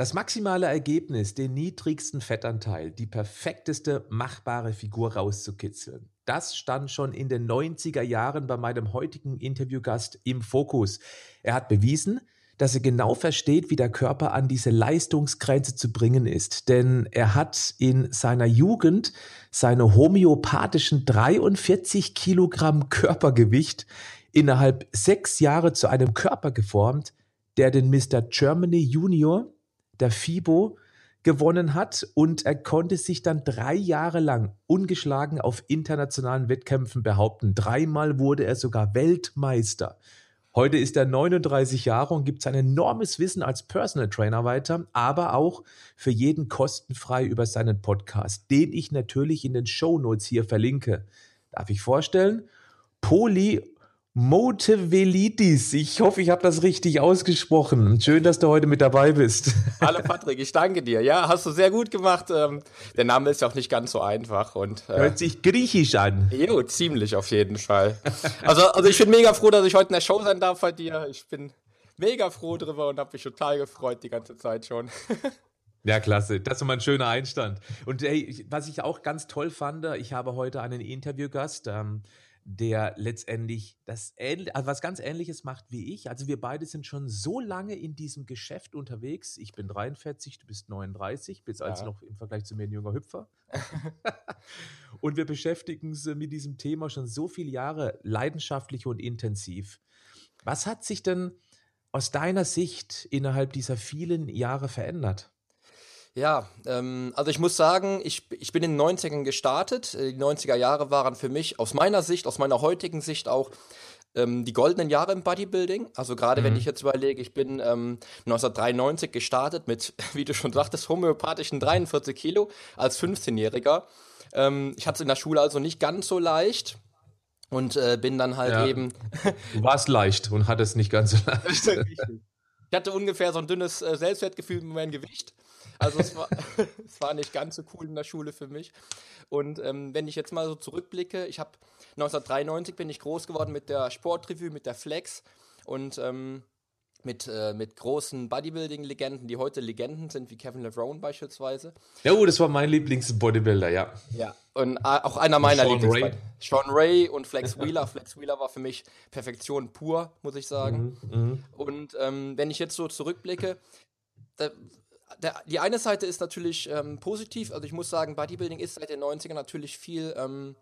Das maximale Ergebnis, den niedrigsten Fettanteil, die perfekteste machbare Figur rauszukitzeln. Das stand schon in den 90er Jahren bei meinem heutigen Interviewgast im Fokus. Er hat bewiesen, dass er genau versteht, wie der Körper an diese Leistungsgrenze zu bringen ist. Denn er hat in seiner Jugend seine homöopathischen 43 Kilogramm Körpergewicht innerhalb sechs Jahre zu einem Körper geformt, der den Mr. Germany Junior der FIBO gewonnen hat und er konnte sich dann drei Jahre lang ungeschlagen auf internationalen Wettkämpfen behaupten. Dreimal wurde er sogar Weltmeister. Heute ist er 39 Jahre und gibt sein enormes Wissen als Personal Trainer weiter, aber auch für jeden kostenfrei über seinen Podcast, den ich natürlich in den Show Notes hier verlinke. Darf ich vorstellen? Poli Motevelitis. Ich hoffe, ich habe das richtig ausgesprochen. Schön, dass du heute mit dabei bist. Hallo Patrick, ich danke dir. Ja, hast du sehr gut gemacht. Ähm, der Name ist ja auch nicht ganz so einfach. Und, äh, Hört sich griechisch an. Jo, ziemlich auf jeden Fall. Also, also ich bin mega froh, dass ich heute in der Show sein darf bei dir. Ich bin mega froh drüber und habe mich total gefreut die ganze Zeit schon. Ja, klasse. Das ist mal ein schöner Einstand. Und hey, was ich auch ganz toll fand, ich habe heute einen Interviewgast. Ähm, der letztendlich das also was ganz ähnliches macht wie ich. Also wir beide sind schon so lange in diesem Geschäft unterwegs. Ich bin 43, du bist 39, bist also ja. also noch im Vergleich zu mir ein junger Hüpfer. und wir beschäftigen uns mit diesem Thema schon so viele Jahre leidenschaftlich und intensiv. Was hat sich denn aus deiner Sicht innerhalb dieser vielen Jahre verändert? Ja, ähm, also ich muss sagen, ich, ich bin in den 90ern gestartet. Äh, die 90er Jahre waren für mich aus meiner Sicht, aus meiner heutigen Sicht auch ähm, die goldenen Jahre im Bodybuilding. Also gerade mhm. wenn ich jetzt überlege, ich bin ähm, 1993 gestartet mit, wie du schon sagtest, homöopathischen 43 Kilo als 15-Jähriger. Ähm, ich hatte es in der Schule also nicht ganz so leicht. Und äh, bin dann halt ja. eben. du warst leicht und hattest nicht ganz so leicht. ich hatte ungefähr so ein dünnes äh, Selbstwertgefühl mit meinem Gewicht. Also es war, es war nicht ganz so cool in der Schule für mich. Und ähm, wenn ich jetzt mal so zurückblicke, ich habe 1993 bin ich groß geworden mit der Sportrevue, mit der Flex und ähm, mit, äh, mit großen Bodybuilding-Legenden, die heute Legenden sind, wie Kevin LeBron beispielsweise. Ja, oh, das war mein Lieblings-Bodybuilder, ja. Ja, und äh, auch einer meiner Lieblings. Sean Ray und Flex Wheeler. Flex Wheeler war für mich Perfektion pur, muss ich sagen. Mhm, mh. Und ähm, wenn ich jetzt so zurückblicke, da, der, die eine Seite ist natürlich ähm, positiv. Also ich muss sagen, Bodybuilding ist seit den 90ern natürlich viel ähm,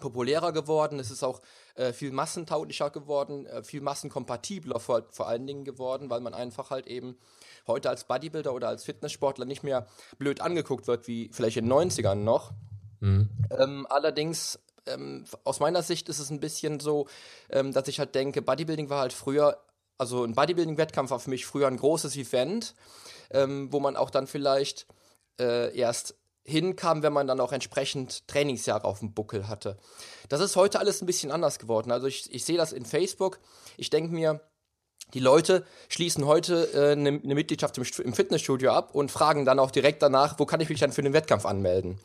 populärer geworden. Es ist auch äh, viel massentauglicher geworden, äh, viel massenkompatibler vor, vor allen Dingen geworden, weil man einfach halt eben heute als Bodybuilder oder als Fitnesssportler nicht mehr blöd angeguckt wird, wie vielleicht in den 90ern noch. Mhm. Ähm, allerdings ähm, aus meiner Sicht ist es ein bisschen so, ähm, dass ich halt denke, Bodybuilding war halt früher, also ein Bodybuilding-Wettkampf war für mich früher ein großes Event ähm, wo man auch dann vielleicht äh, erst hinkam, wenn man dann auch entsprechend Trainingsjahre auf dem Buckel hatte. Das ist heute alles ein bisschen anders geworden. Also ich, ich sehe das in Facebook. Ich denke mir, die Leute schließen heute eine äh, ne Mitgliedschaft im, im, Fitnessstudio ab und fragen dann auch direkt danach, wo kann ich mich dann für den Wettkampf anmelden?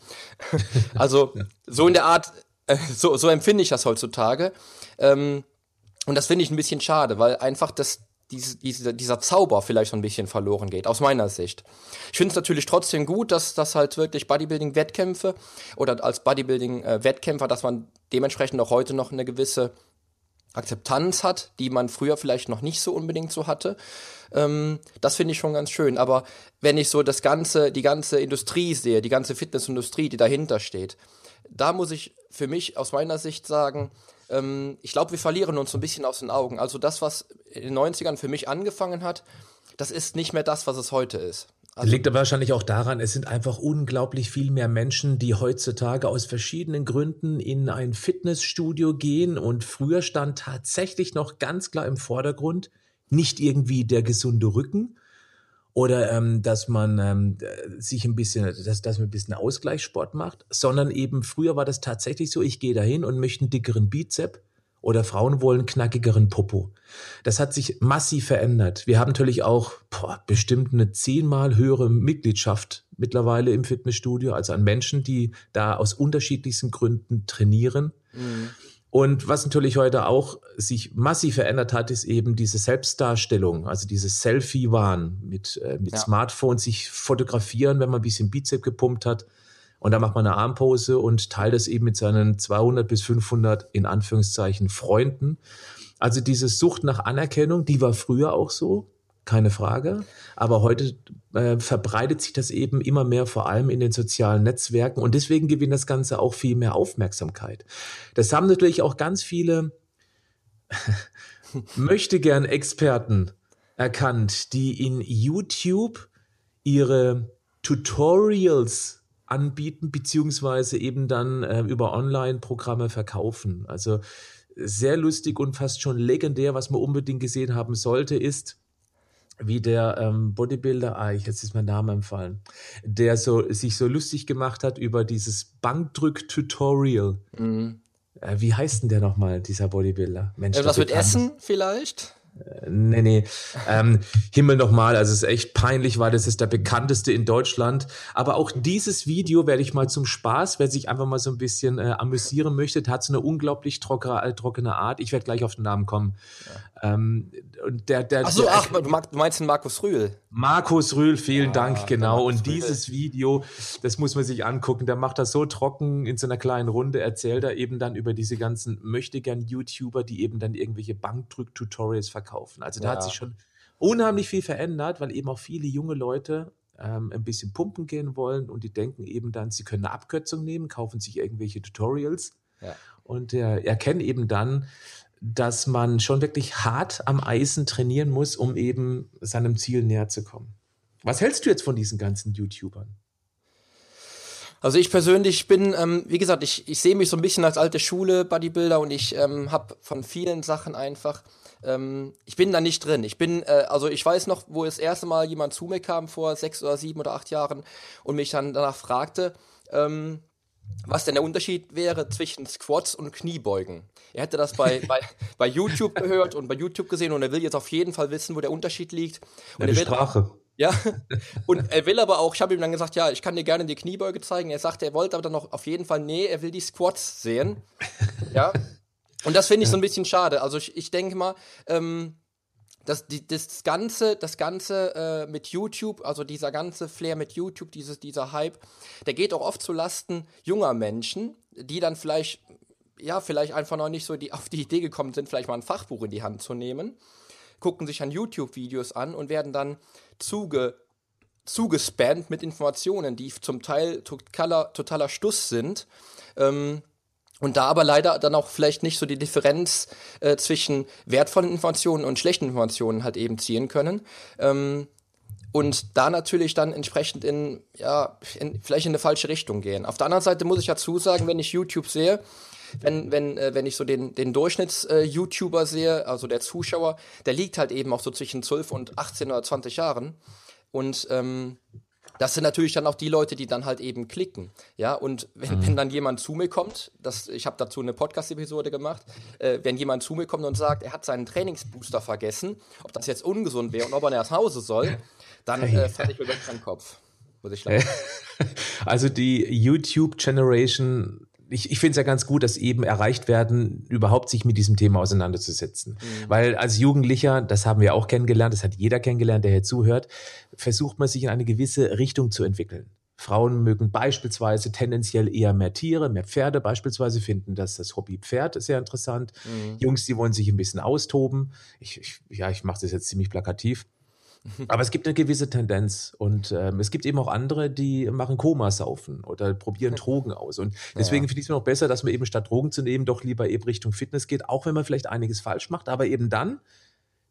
also so in der Art, äh, so, so empfinde ich das heutzutage. Ähm, und das finde ich ein bisschen schade, weil einfach das, diese, diese, dieser Zauber vielleicht so ein bisschen verloren geht, aus meiner Sicht. Ich finde es natürlich trotzdem gut, dass das halt wirklich Bodybuilding-Wettkämpfe oder als Bodybuilding-Wettkämpfer, dass man dementsprechend auch heute noch eine gewisse Akzeptanz hat, die man früher vielleicht noch nicht so unbedingt so hatte. Ähm, das finde ich schon ganz schön. Aber wenn ich so das ganze, die ganze Industrie sehe, die ganze Fitnessindustrie, die dahinter steht, da muss ich für mich aus meiner Sicht sagen, ähm, ich glaube, wir verlieren uns so ein bisschen aus den Augen. Also das, was in den 90ern für mich angefangen hat, das ist nicht mehr das, was es heute ist. Also Liegt aber wahrscheinlich auch daran, es sind einfach unglaublich viel mehr Menschen, die heutzutage aus verschiedenen Gründen in ein Fitnessstudio gehen und früher stand tatsächlich noch ganz klar im Vordergrund nicht irgendwie der gesunde Rücken, oder ähm, dass man ähm, sich ein bisschen, dass, dass man ein bisschen Ausgleichssport macht, sondern eben früher war das tatsächlich so, ich gehe dahin und möchte einen dickeren Bizep oder Frauen wollen knackigeren Popo. Das hat sich massiv verändert. Wir haben natürlich auch boah, bestimmt eine zehnmal höhere Mitgliedschaft mittlerweile im Fitnessstudio, also an Menschen, die da aus unterschiedlichsten Gründen trainieren. Mhm. Und was natürlich heute auch sich massiv verändert hat, ist eben diese Selbstdarstellung, also dieses Selfie-Wahn mit, äh, mit ja. Smartphone, sich fotografieren, wenn man ein bisschen Bizep gepumpt hat. Und dann macht man eine Armpose und teilt es eben mit seinen 200 bis 500 in Anführungszeichen Freunden. Also diese Sucht nach Anerkennung, die war früher auch so keine Frage. Aber heute äh, verbreitet sich das eben immer mehr, vor allem in den sozialen Netzwerken. Und deswegen gewinnt das Ganze auch viel mehr Aufmerksamkeit. Das haben natürlich auch ganz viele möchte gern Experten erkannt, die in YouTube ihre Tutorials anbieten, beziehungsweise eben dann äh, über Online-Programme verkaufen. Also sehr lustig und fast schon legendär, was man unbedingt gesehen haben sollte, ist, wie der ähm, Bodybuilder, ah, jetzt ist mein Name empfallen, der so sich so lustig gemacht hat über dieses Bankdrück-Tutorial. Mhm. Äh, wie heißt denn der nochmal, dieser Bodybuilder? Mensch, Etwas mit Essen vielleicht? Äh, nee, nee. Ähm, Himmel nochmal, also es ist echt peinlich, weil das ist der bekannteste in Deutschland. Aber auch dieses Video werde ich mal zum Spaß, wer sich einfach mal so ein bisschen äh, amüsieren möchte, hat so eine unglaublich trockene, äh, trockene Art. Ich werde gleich auf den Namen kommen. Ähm, und der, der, ach so, der, ach, du meinst den Markus Rühl. Markus Rühl, vielen ja, Dank, genau. Und dieses Video, das muss man sich angucken. Der macht das so trocken in so einer kleinen Runde, erzählt er eben dann über diese ganzen möchtegern YouTuber, die eben dann irgendwelche Bankdrück-Tutorials verkaufen. Also da ja. hat sich schon unheimlich viel verändert, weil eben auch viele junge Leute ähm, ein bisschen pumpen gehen wollen und die denken eben dann, sie können eine Abkürzung nehmen, kaufen sich irgendwelche Tutorials ja. und äh, erkennen eben dann, dass man schon wirklich hart am Eisen trainieren muss, um eben seinem Ziel näher zu kommen. Was hältst du jetzt von diesen ganzen YouTubern? Also ich persönlich bin, ähm, wie gesagt, ich, ich sehe mich so ein bisschen als alte Schule Bodybuilder und ich ähm, habe von vielen Sachen einfach, ähm, ich bin da nicht drin. Ich bin, äh, also ich weiß noch, wo das erste Mal jemand zu mir kam vor sechs oder sieben oder acht Jahren und mich dann danach fragte, ähm, was denn der Unterschied wäre zwischen Squats und Kniebeugen. Er hätte das bei, bei, bei YouTube gehört und bei YouTube gesehen und er will jetzt auf jeden Fall wissen, wo der Unterschied liegt. Und ja, die Sprache. Ja, und er will aber auch, ich habe ihm dann gesagt, ja, ich kann dir gerne die Kniebeuge zeigen. Er sagte, er wollte aber dann noch auf jeden Fall, nee, er will die Squats sehen. Ja, und das finde ich so ein bisschen schade. Also ich, ich denke mal, ähm, das, die, das Ganze, das Ganze äh, mit YouTube, also dieser ganze Flair mit YouTube, dieses, dieser Hype, der geht auch oft zu Lasten junger Menschen, die dann vielleicht, ja, vielleicht einfach noch nicht so die, auf die Idee gekommen sind, vielleicht mal ein Fachbuch in die Hand zu nehmen, gucken sich an YouTube-Videos an und werden dann zuge, zugespammt mit Informationen, die zum Teil totaler, totaler Stuss sind. Ähm, und da aber leider dann auch vielleicht nicht so die Differenz äh, zwischen wertvollen Informationen und schlechten Informationen halt eben ziehen können. Ähm, und da natürlich dann entsprechend in, ja, in, vielleicht in eine falsche Richtung gehen. Auf der anderen Seite muss ich dazu sagen, wenn ich YouTube sehe, wenn, wenn, äh, wenn ich so den, den Durchschnitts-YouTuber äh, sehe, also der Zuschauer, der liegt halt eben auch so zwischen 12 und 18 oder 20 Jahren. Und ähm, das sind natürlich dann auch die Leute, die dann halt eben klicken. Ja, und wenn, mhm. wenn dann jemand zu mir kommt, das, ich habe dazu eine Podcast-Episode gemacht, äh, wenn jemand zu mir kommt und sagt, er hat seinen Trainingsbooster vergessen, ob das jetzt ungesund wäre und ob er nach Hause soll, dann äh, falle ich mir wirklich an den Kopf. Muss ich also die YouTube-Generation ich, ich finde es ja ganz gut, dass eben erreicht werden, überhaupt sich mit diesem Thema auseinanderzusetzen. Mhm. Weil als Jugendlicher, das haben wir auch kennengelernt, das hat jeder kennengelernt, der hier zuhört, versucht man sich in eine gewisse Richtung zu entwickeln. Frauen mögen beispielsweise tendenziell eher mehr Tiere, mehr Pferde beispielsweise, finden dass das Hobby Pferd sehr interessant. Mhm. Jungs, die wollen sich ein bisschen austoben. Ich, ich, ja, ich mache das jetzt ziemlich plakativ. Aber es gibt eine gewisse Tendenz und ähm, es gibt eben auch andere, die machen Komasaufen oder probieren Drogen aus. Und deswegen ja. finde ich es mir noch besser, dass man eben statt Drogen zu nehmen, doch lieber eben Richtung Fitness geht, auch wenn man vielleicht einiges falsch macht, aber eben dann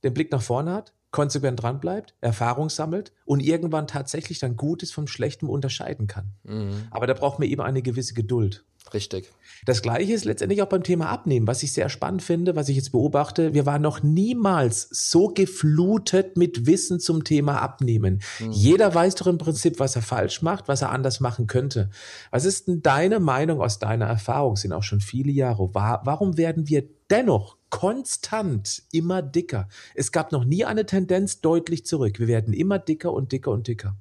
den Blick nach vorne hat, konsequent dran bleibt, Erfahrung sammelt und irgendwann tatsächlich dann Gutes vom Schlechten unterscheiden kann. Mhm. Aber da braucht man eben eine gewisse Geduld. Richtig. Das gleiche ist letztendlich auch beim Thema Abnehmen, was ich sehr spannend finde, was ich jetzt beobachte. Wir waren noch niemals so geflutet mit Wissen zum Thema Abnehmen. Mhm. Jeder weiß doch im Prinzip, was er falsch macht, was er anders machen könnte. Was ist denn deine Meinung aus deiner Erfahrung? Sind auch schon viele Jahre. Warum werden wir dennoch konstant immer dicker? Es gab noch nie eine Tendenz deutlich zurück. Wir werden immer dicker und dicker und dicker.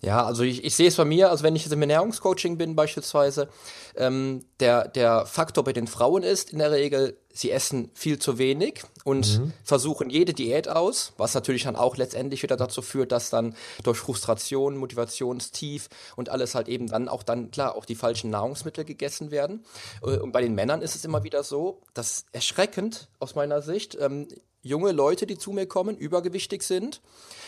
Ja, also ich, ich sehe es bei mir, also wenn ich jetzt im Ernährungscoaching bin beispielsweise, ähm, der, der Faktor bei den Frauen ist in der Regel, sie essen viel zu wenig und mhm. versuchen jede Diät aus, was natürlich dann auch letztendlich wieder dazu führt, dass dann durch Frustration, Motivationstief und alles halt eben dann auch dann, klar, auch die falschen Nahrungsmittel gegessen werden. Äh, und bei den Männern ist es immer wieder so, dass erschreckend aus meiner Sicht, ähm, junge Leute, die zu mir kommen, übergewichtig sind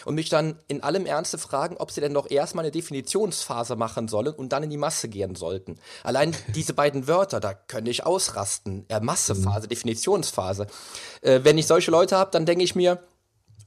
und mich dann in allem Ernste fragen, ob sie denn doch erstmal eine Definitionsphase machen sollen und dann in die Masse gehen sollten. Allein diese beiden Wörter, da könnte ich ausrasten. Ja, Massephase, mhm. Definitionsphase. Äh, wenn ich solche Leute habe, dann denke ich mir,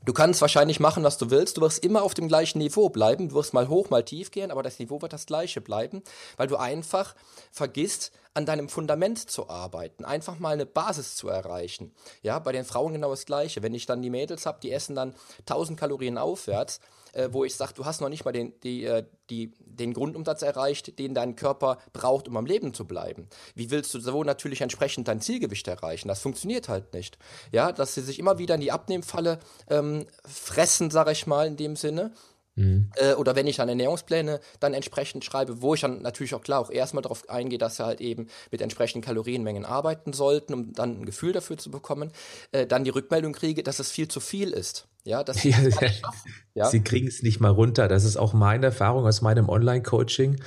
Du kannst wahrscheinlich machen, was du willst. Du wirst immer auf dem gleichen Niveau bleiben. Du wirst mal hoch, mal tief gehen, aber das Niveau wird das gleiche bleiben, weil du einfach vergisst, an deinem Fundament zu arbeiten, einfach mal eine Basis zu erreichen. Ja, bei den Frauen genau das Gleiche. Wenn ich dann die Mädels habe, die essen dann 1000 Kalorien aufwärts, äh, wo ich sage, du hast noch nicht mal den, die, äh, die, den Grundumsatz erreicht, den dein Körper braucht, um am Leben zu bleiben. Wie willst du so natürlich entsprechend dein Zielgewicht erreichen? Das funktioniert halt nicht. Ja, dass sie sich immer wieder in die Abnehmfalle ähm, fressen, sage ich mal, in dem Sinne Mhm. Äh, oder wenn ich dann Ernährungspläne dann entsprechend schreibe, wo ich dann natürlich auch klar auch erstmal darauf eingehe, dass sie halt eben mit entsprechenden Kalorienmengen arbeiten sollten, um dann ein Gefühl dafür zu bekommen, äh, dann die Rückmeldung kriege, dass es viel zu viel ist. Ja, das ja, ja. Sie kriegen es nicht mal runter. Das ist auch meine Erfahrung aus meinem Online-Coaching, mhm.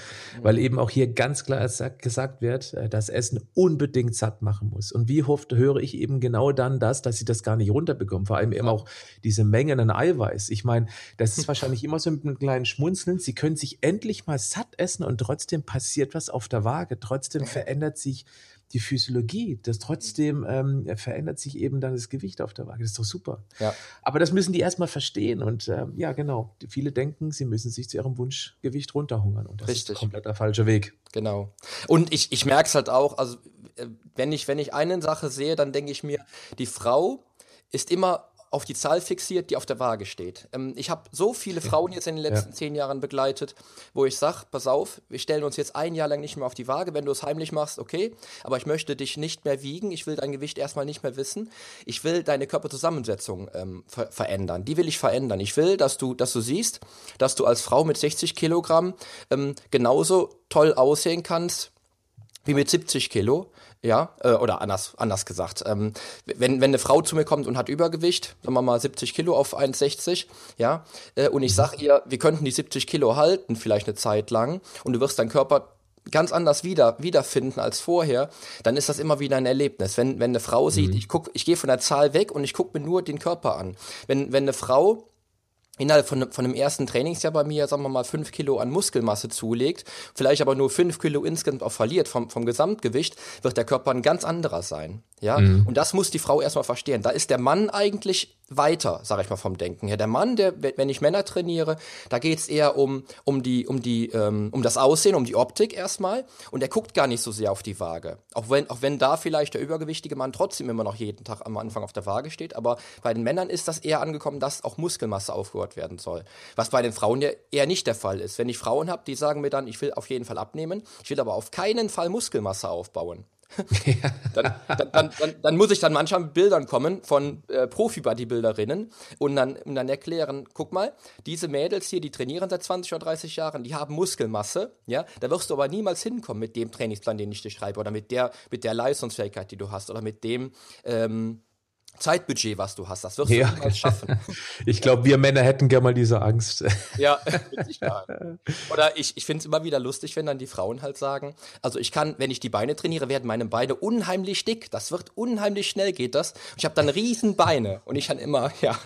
weil eben auch hier ganz klar gesagt wird, äh, dass Essen unbedingt satt machen muss. Und wie oft höre ich eben genau dann das, dass sie das gar nicht runterbekommen. Vor allem eben auch diese Mengen an Eiweiß. Ich meine, das ist wahrscheinlich immer so mit einem kleinen Schmunzeln. Sie können sich endlich mal satt essen und trotzdem passiert was auf der Waage. Trotzdem verändert sich die Physiologie, das trotzdem ähm, verändert sich eben dann das Gewicht auf der Waage. Das ist doch super. Ja. Aber das müssen die erstmal verstehen. Und ähm, ja, genau. Viele denken, sie müssen sich zu ihrem Wunschgewicht runterhungern. Und das Richtig. ist komplett der falsche Weg. Genau. Und ich, ich merke es halt auch, also äh, wenn ich, wenn ich eine Sache sehe, dann denke ich mir, die Frau ist immer auf die Zahl fixiert, die auf der Waage steht. Ähm, ich habe so viele Frauen jetzt in den letzten ja. zehn Jahren begleitet, wo ich sage, pass auf, wir stellen uns jetzt ein Jahr lang nicht mehr auf die Waage. Wenn du es heimlich machst, okay, aber ich möchte dich nicht mehr wiegen. Ich will dein Gewicht erstmal nicht mehr wissen. Ich will deine Körperzusammensetzung ähm, ver verändern. Die will ich verändern. Ich will, dass du, dass du siehst, dass du als Frau mit 60 Kilogramm ähm, genauso toll aussehen kannst wie mit 70 Kilo ja, äh, oder anders, anders gesagt. Ähm, wenn, wenn eine Frau zu mir kommt und hat Übergewicht, sagen wir mal 70 Kilo auf 1,60, ja, äh, und ich sag ihr, wir könnten die 70 Kilo halten, vielleicht eine Zeit lang, und du wirst deinen Körper ganz anders wieder, wiederfinden als vorher, dann ist das immer wieder ein Erlebnis. Wenn, wenn eine Frau sieht, mhm. ich guck, ich gehe von der Zahl weg und ich gucke mir nur den Körper an. Wenn, wenn eine Frau innerhalb von, von einem ersten Trainingsjahr bei mir, sagen wir mal, fünf Kilo an Muskelmasse zulegt, vielleicht aber nur fünf Kilo insgesamt auch verliert vom, vom Gesamtgewicht, wird der Körper ein ganz anderer sein. Ja, mhm. und das muss die Frau erstmal verstehen. Da ist der Mann eigentlich weiter, sage ich mal vom Denken her. Der Mann, der, wenn ich Männer trainiere, da geht's eher um, um die, um die, ähm, um das Aussehen, um die Optik erstmal. Und der guckt gar nicht so sehr auf die Waage. Auch wenn, auch wenn da vielleicht der übergewichtige Mann trotzdem immer noch jeden Tag am Anfang auf der Waage steht. Aber bei den Männern ist das eher angekommen, dass auch Muskelmasse aufgehört werden soll. Was bei den Frauen ja eher nicht der Fall ist. Wenn ich Frauen habe, die sagen mir dann, ich will auf jeden Fall abnehmen, ich will aber auf keinen Fall Muskelmasse aufbauen. dann, dann, dann, dann, muss ich dann manchmal mit Bildern kommen von äh, Profi-Bodybuilderinnen und dann, und dann erklären, guck mal, diese Mädels hier, die trainieren seit 20 oder 30 Jahren, die haben Muskelmasse, ja, da wirst du aber niemals hinkommen mit dem Trainingsplan, den ich dir schreibe oder mit der, mit der Leistungsfähigkeit, die du hast oder mit dem, ähm, Zeitbudget, was du hast. Das wirst du ja. niemals schaffen. Ich glaube, wir Männer hätten gerne mal diese Angst. Ja, Oder ich, ich finde es immer wieder lustig, wenn dann die Frauen halt sagen, also ich kann, wenn ich die Beine trainiere, werden meine Beine unheimlich dick. Das wird unheimlich schnell, geht das. Ich habe dann riesen Beine und ich kann immer, ja,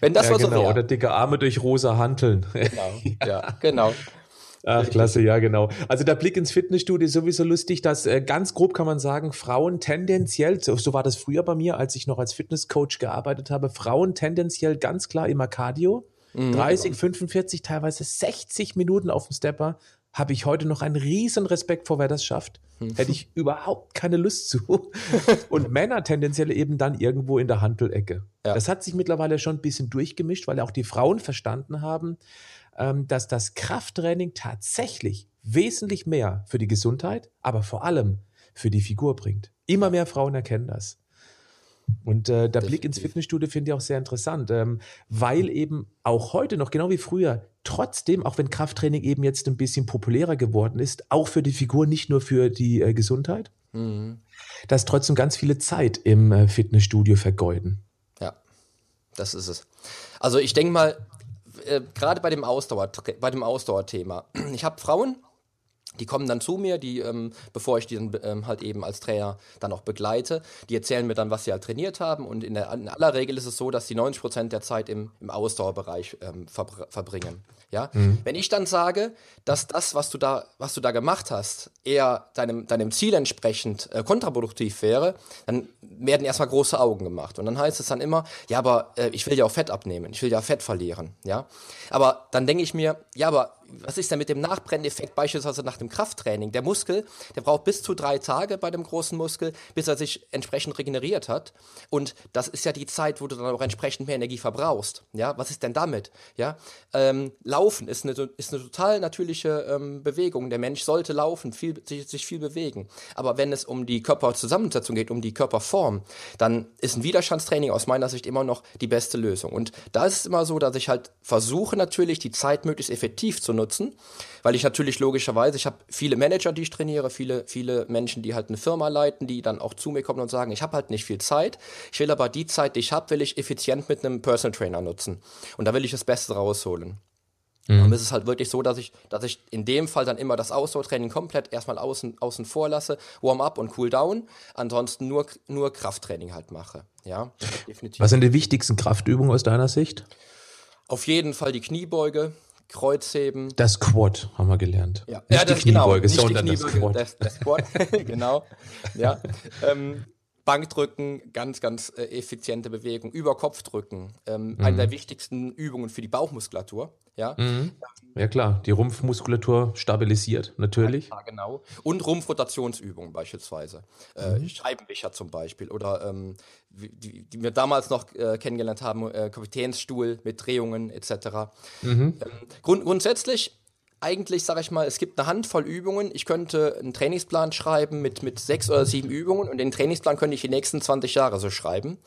wenn das ja, mal so genau. wäre. Oder dicke Arme durch rosa Hanteln. Genau, ja, genau. Ach, klasse, ja, genau. Also der Blick ins Fitnessstudio ist sowieso lustig, dass äh, ganz grob kann man sagen, Frauen tendenziell, so, so war das früher bei mir, als ich noch als Fitnesscoach gearbeitet habe, Frauen tendenziell ganz klar immer Cardio. Mhm. 30, 45, teilweise 60 Minuten auf dem Stepper habe ich heute noch einen riesen Respekt vor, wer das schafft. Hm. Hätte ich überhaupt keine Lust zu. Und Männer tendenziell eben dann irgendwo in der Handelecke. Ja. Das hat sich mittlerweile schon ein bisschen durchgemischt, weil auch die Frauen verstanden haben, dass das Krafttraining tatsächlich wesentlich mehr für die Gesundheit, aber vor allem für die Figur bringt. Immer mehr Frauen erkennen das. Und äh, der Blick ins Fitnessstudio finde ich auch sehr interessant, ähm, weil eben auch heute noch, genau wie früher, trotzdem, auch wenn Krafttraining eben jetzt ein bisschen populärer geworden ist, auch für die Figur, nicht nur für die äh, Gesundheit, mhm. dass trotzdem ganz viele Zeit im äh, Fitnessstudio vergeuden. Ja, das ist es. Also ich denke mal, äh, gerade bei dem Ausdauer, bei dem Ausdauerthema, ich habe Frauen, die kommen dann zu mir, die, ähm, bevor ich die dann ähm, halt eben als Trainer dann auch begleite, die erzählen mir dann, was sie halt trainiert haben. Und in, der, in aller Regel ist es so, dass sie 90 Prozent der Zeit im, im Ausdauerbereich ähm, verbr verbringen. Ja? Mhm. Wenn ich dann sage, dass das, was du da, was du da gemacht hast, eher deinem, deinem Ziel entsprechend äh, kontraproduktiv wäre, dann werden erstmal große Augen gemacht. Und dann heißt es dann immer, ja, aber äh, ich will ja auch Fett abnehmen, ich will ja Fett verlieren. Ja? Aber dann denke ich mir, ja, aber was ist denn mit dem Nachbrenneffekt beispielsweise nach dem Krafttraining? Der Muskel, der braucht bis zu drei Tage bei dem großen Muskel, bis er sich entsprechend regeneriert hat. Und das ist ja die Zeit, wo du dann auch entsprechend mehr Energie verbrauchst. Ja, was ist denn damit? Ja, ähm, Laufen ist eine, ist eine total natürliche ähm, Bewegung. Der Mensch sollte laufen, viel, sich, sich viel bewegen. Aber wenn es um die Körperzusammensetzung geht, um die Körperform, dann ist ein Widerstandstraining aus meiner Sicht immer noch die beste Lösung. Und da ist es immer so, dass ich halt versuche natürlich die Zeit möglichst effektiv zu nutzen, weil ich natürlich logischerweise, ich habe viele Manager, die ich trainiere, viele, viele Menschen, die halt eine Firma leiten, die dann auch zu mir kommen und sagen, ich habe halt nicht viel Zeit, ich will aber die Zeit, die ich habe, will ich effizient mit einem Personal Trainer nutzen. Und da will ich das Beste rausholen. Mhm. Und es ist halt wirklich so, dass ich, dass ich in dem Fall dann immer das Ausdauertraining komplett erstmal außen, außen vor lasse, Warm-up und Cool-down, ansonsten nur, nur Krafttraining halt mache. Ja, definitiv. Was sind die wichtigsten Kraftübungen aus deiner Sicht? Auf jeden Fall die Kniebeuge, Kreuzheben. Das Quad haben wir gelernt. Ja, nicht ja, das, die Kniebeuge, genau, sondern das Quad. Das, das Quad, genau. Ja. Ähm, Bankdrücken, ganz, ganz äh, effiziente Bewegung. Über Kopfdrücken, ähm, mhm. eine der wichtigsten Übungen für die Bauchmuskulatur. Ja, mhm. ja klar, die Rumpfmuskulatur stabilisiert, natürlich. Ja, genau. Und Rumpfrotationsübungen beispielsweise. Äh, mhm. Scheibenwischer zum Beispiel. Oder ähm, die, die, wir damals noch äh, kennengelernt haben, äh, Kapitänsstuhl mit Drehungen etc. Mhm. Ähm, grund grundsätzlich eigentlich, sage ich mal, es gibt eine Handvoll Übungen. Ich könnte einen Trainingsplan schreiben mit, mit sechs oder sieben Übungen und den Trainingsplan könnte ich die nächsten 20 Jahre so schreiben,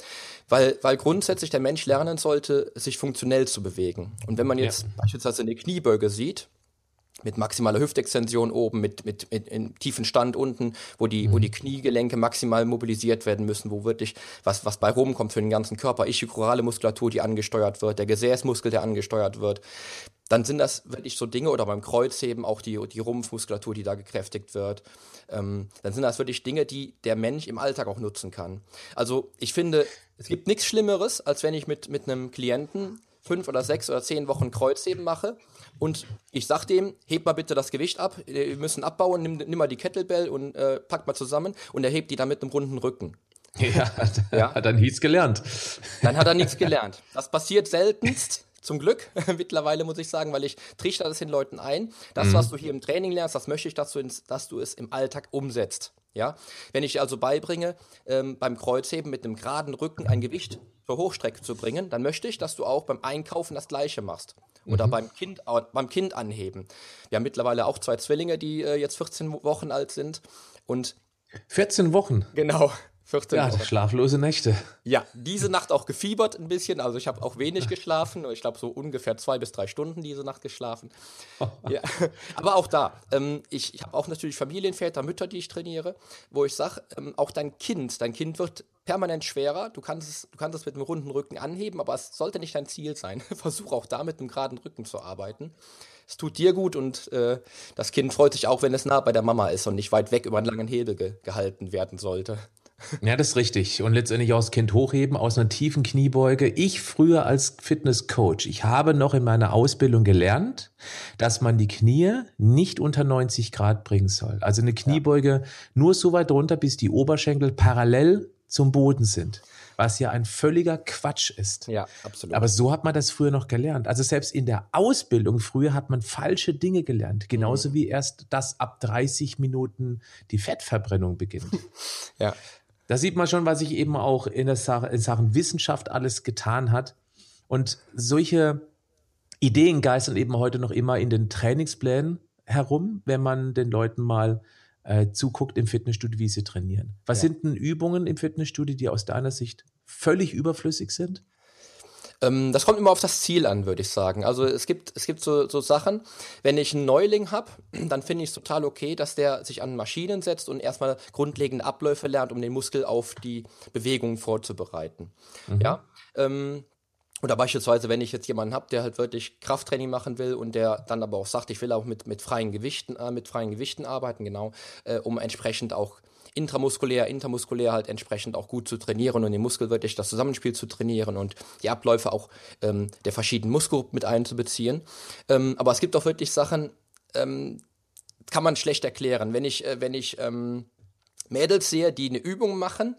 weil, weil grundsätzlich der Mensch lernen sollte, sich funktionell zu bewegen. Und wenn man jetzt ja. beispielsweise eine Kniebeuge sieht, mit maximaler Hüftextension oben, mit, mit, mit tiefen Stand unten, wo die, mhm. wo die Kniegelenke maximal mobilisiert werden müssen, wo wirklich was, was bei rumkommt für den ganzen Körper, ischiochorale Muskulatur, die angesteuert wird, der Gesäßmuskel, der angesteuert wird dann sind das wirklich so Dinge, oder beim Kreuzheben auch die, die Rumpfmuskulatur, die da gekräftigt wird. Ähm, dann sind das wirklich Dinge, die der Mensch im Alltag auch nutzen kann. Also ich finde, es gibt nichts Schlimmeres, als wenn ich mit, mit einem Klienten fünf oder sechs oder zehn Wochen Kreuzheben mache und ich sag dem, heb mal bitte das Gewicht ab, wir müssen abbauen, nimm, nimm mal die Kettlebell und äh, pack mal zusammen und er hebt die dann mit einem runden Rücken. Ja, ja. hat er nichts gelernt. Dann hat er nichts gelernt. Das passiert seltenst. Zum Glück mittlerweile muss ich sagen, weil ich trichter das den Leuten ein. Das, mhm. was du hier im Training lernst, das möchte ich, dass du, ins, dass du es im Alltag umsetzt. Ja, wenn ich also beibringe, ähm, beim Kreuzheben mit einem geraden Rücken ein Gewicht zur Hochstrecke zu bringen, dann möchte ich, dass du auch beim Einkaufen das Gleiche machst. Oder mhm. beim, kind, beim Kind anheben. Wir haben mittlerweile auch zwei Zwillinge, die äh, jetzt 14 Wochen alt sind. Und 14 Wochen? Genau. 14 ja, Wochen. schlaflose Nächte. Ja, diese Nacht auch gefiebert ein bisschen. Also ich habe auch wenig geschlafen. Ich glaube so ungefähr zwei bis drei Stunden diese Nacht geschlafen. ja. Aber auch da, ähm, ich, ich habe auch natürlich Familienväter, Mütter, die ich trainiere, wo ich sage, ähm, auch dein Kind, dein Kind wird permanent schwerer. Du kannst, es, du kannst es mit einem runden Rücken anheben, aber es sollte nicht dein Ziel sein. Versuch auch da mit einem geraden Rücken zu arbeiten. Es tut dir gut und äh, das Kind freut sich auch, wenn es nah bei der Mama ist und nicht weit weg über einen langen Hebel ge gehalten werden sollte. Ja, das ist richtig. Und letztendlich auch das Kind hochheben aus einer tiefen Kniebeuge. Ich früher als Fitnesscoach, ich habe noch in meiner Ausbildung gelernt, dass man die Knie nicht unter 90 Grad bringen soll. Also eine Kniebeuge ja. nur so weit runter, bis die Oberschenkel parallel zum Boden sind. Was ja ein völliger Quatsch ist. Ja, absolut. Aber so hat man das früher noch gelernt. Also selbst in der Ausbildung früher hat man falsche Dinge gelernt. Genauso mhm. wie erst, dass ab 30 Minuten die Fettverbrennung beginnt. ja. Da sieht man schon, was sich eben auch in, der Sache, in Sachen Wissenschaft alles getan hat. Und solche Ideen geistern eben heute noch immer in den Trainingsplänen herum, wenn man den Leuten mal äh, zuguckt im Fitnessstudio, wie sie trainieren. Was ja. sind denn Übungen im Fitnessstudio, die aus deiner Sicht völlig überflüssig sind? Ähm, das kommt immer auf das Ziel an, würde ich sagen. Also es gibt, es gibt so, so Sachen, wenn ich einen Neuling habe, dann finde ich es total okay, dass der sich an Maschinen setzt und erstmal grundlegende Abläufe lernt, um den Muskel auf die Bewegung vorzubereiten. Mhm. Ja. Ähm, oder beispielsweise, wenn ich jetzt jemanden habe, der halt wirklich Krafttraining machen will und der dann aber auch sagt, ich will auch mit, mit freien Gewichten, äh, mit freien Gewichten arbeiten, genau, äh, um entsprechend auch intramuskulär, intermuskulär halt entsprechend auch gut zu trainieren und den Muskel wirklich das Zusammenspiel zu trainieren und die Abläufe auch ähm, der verschiedenen Muskelgruppen mit einzubeziehen. Ähm, aber es gibt auch wirklich Sachen, ähm, kann man schlecht erklären. Wenn ich, äh, wenn ich ähm, Mädels sehe, die eine Übung machen,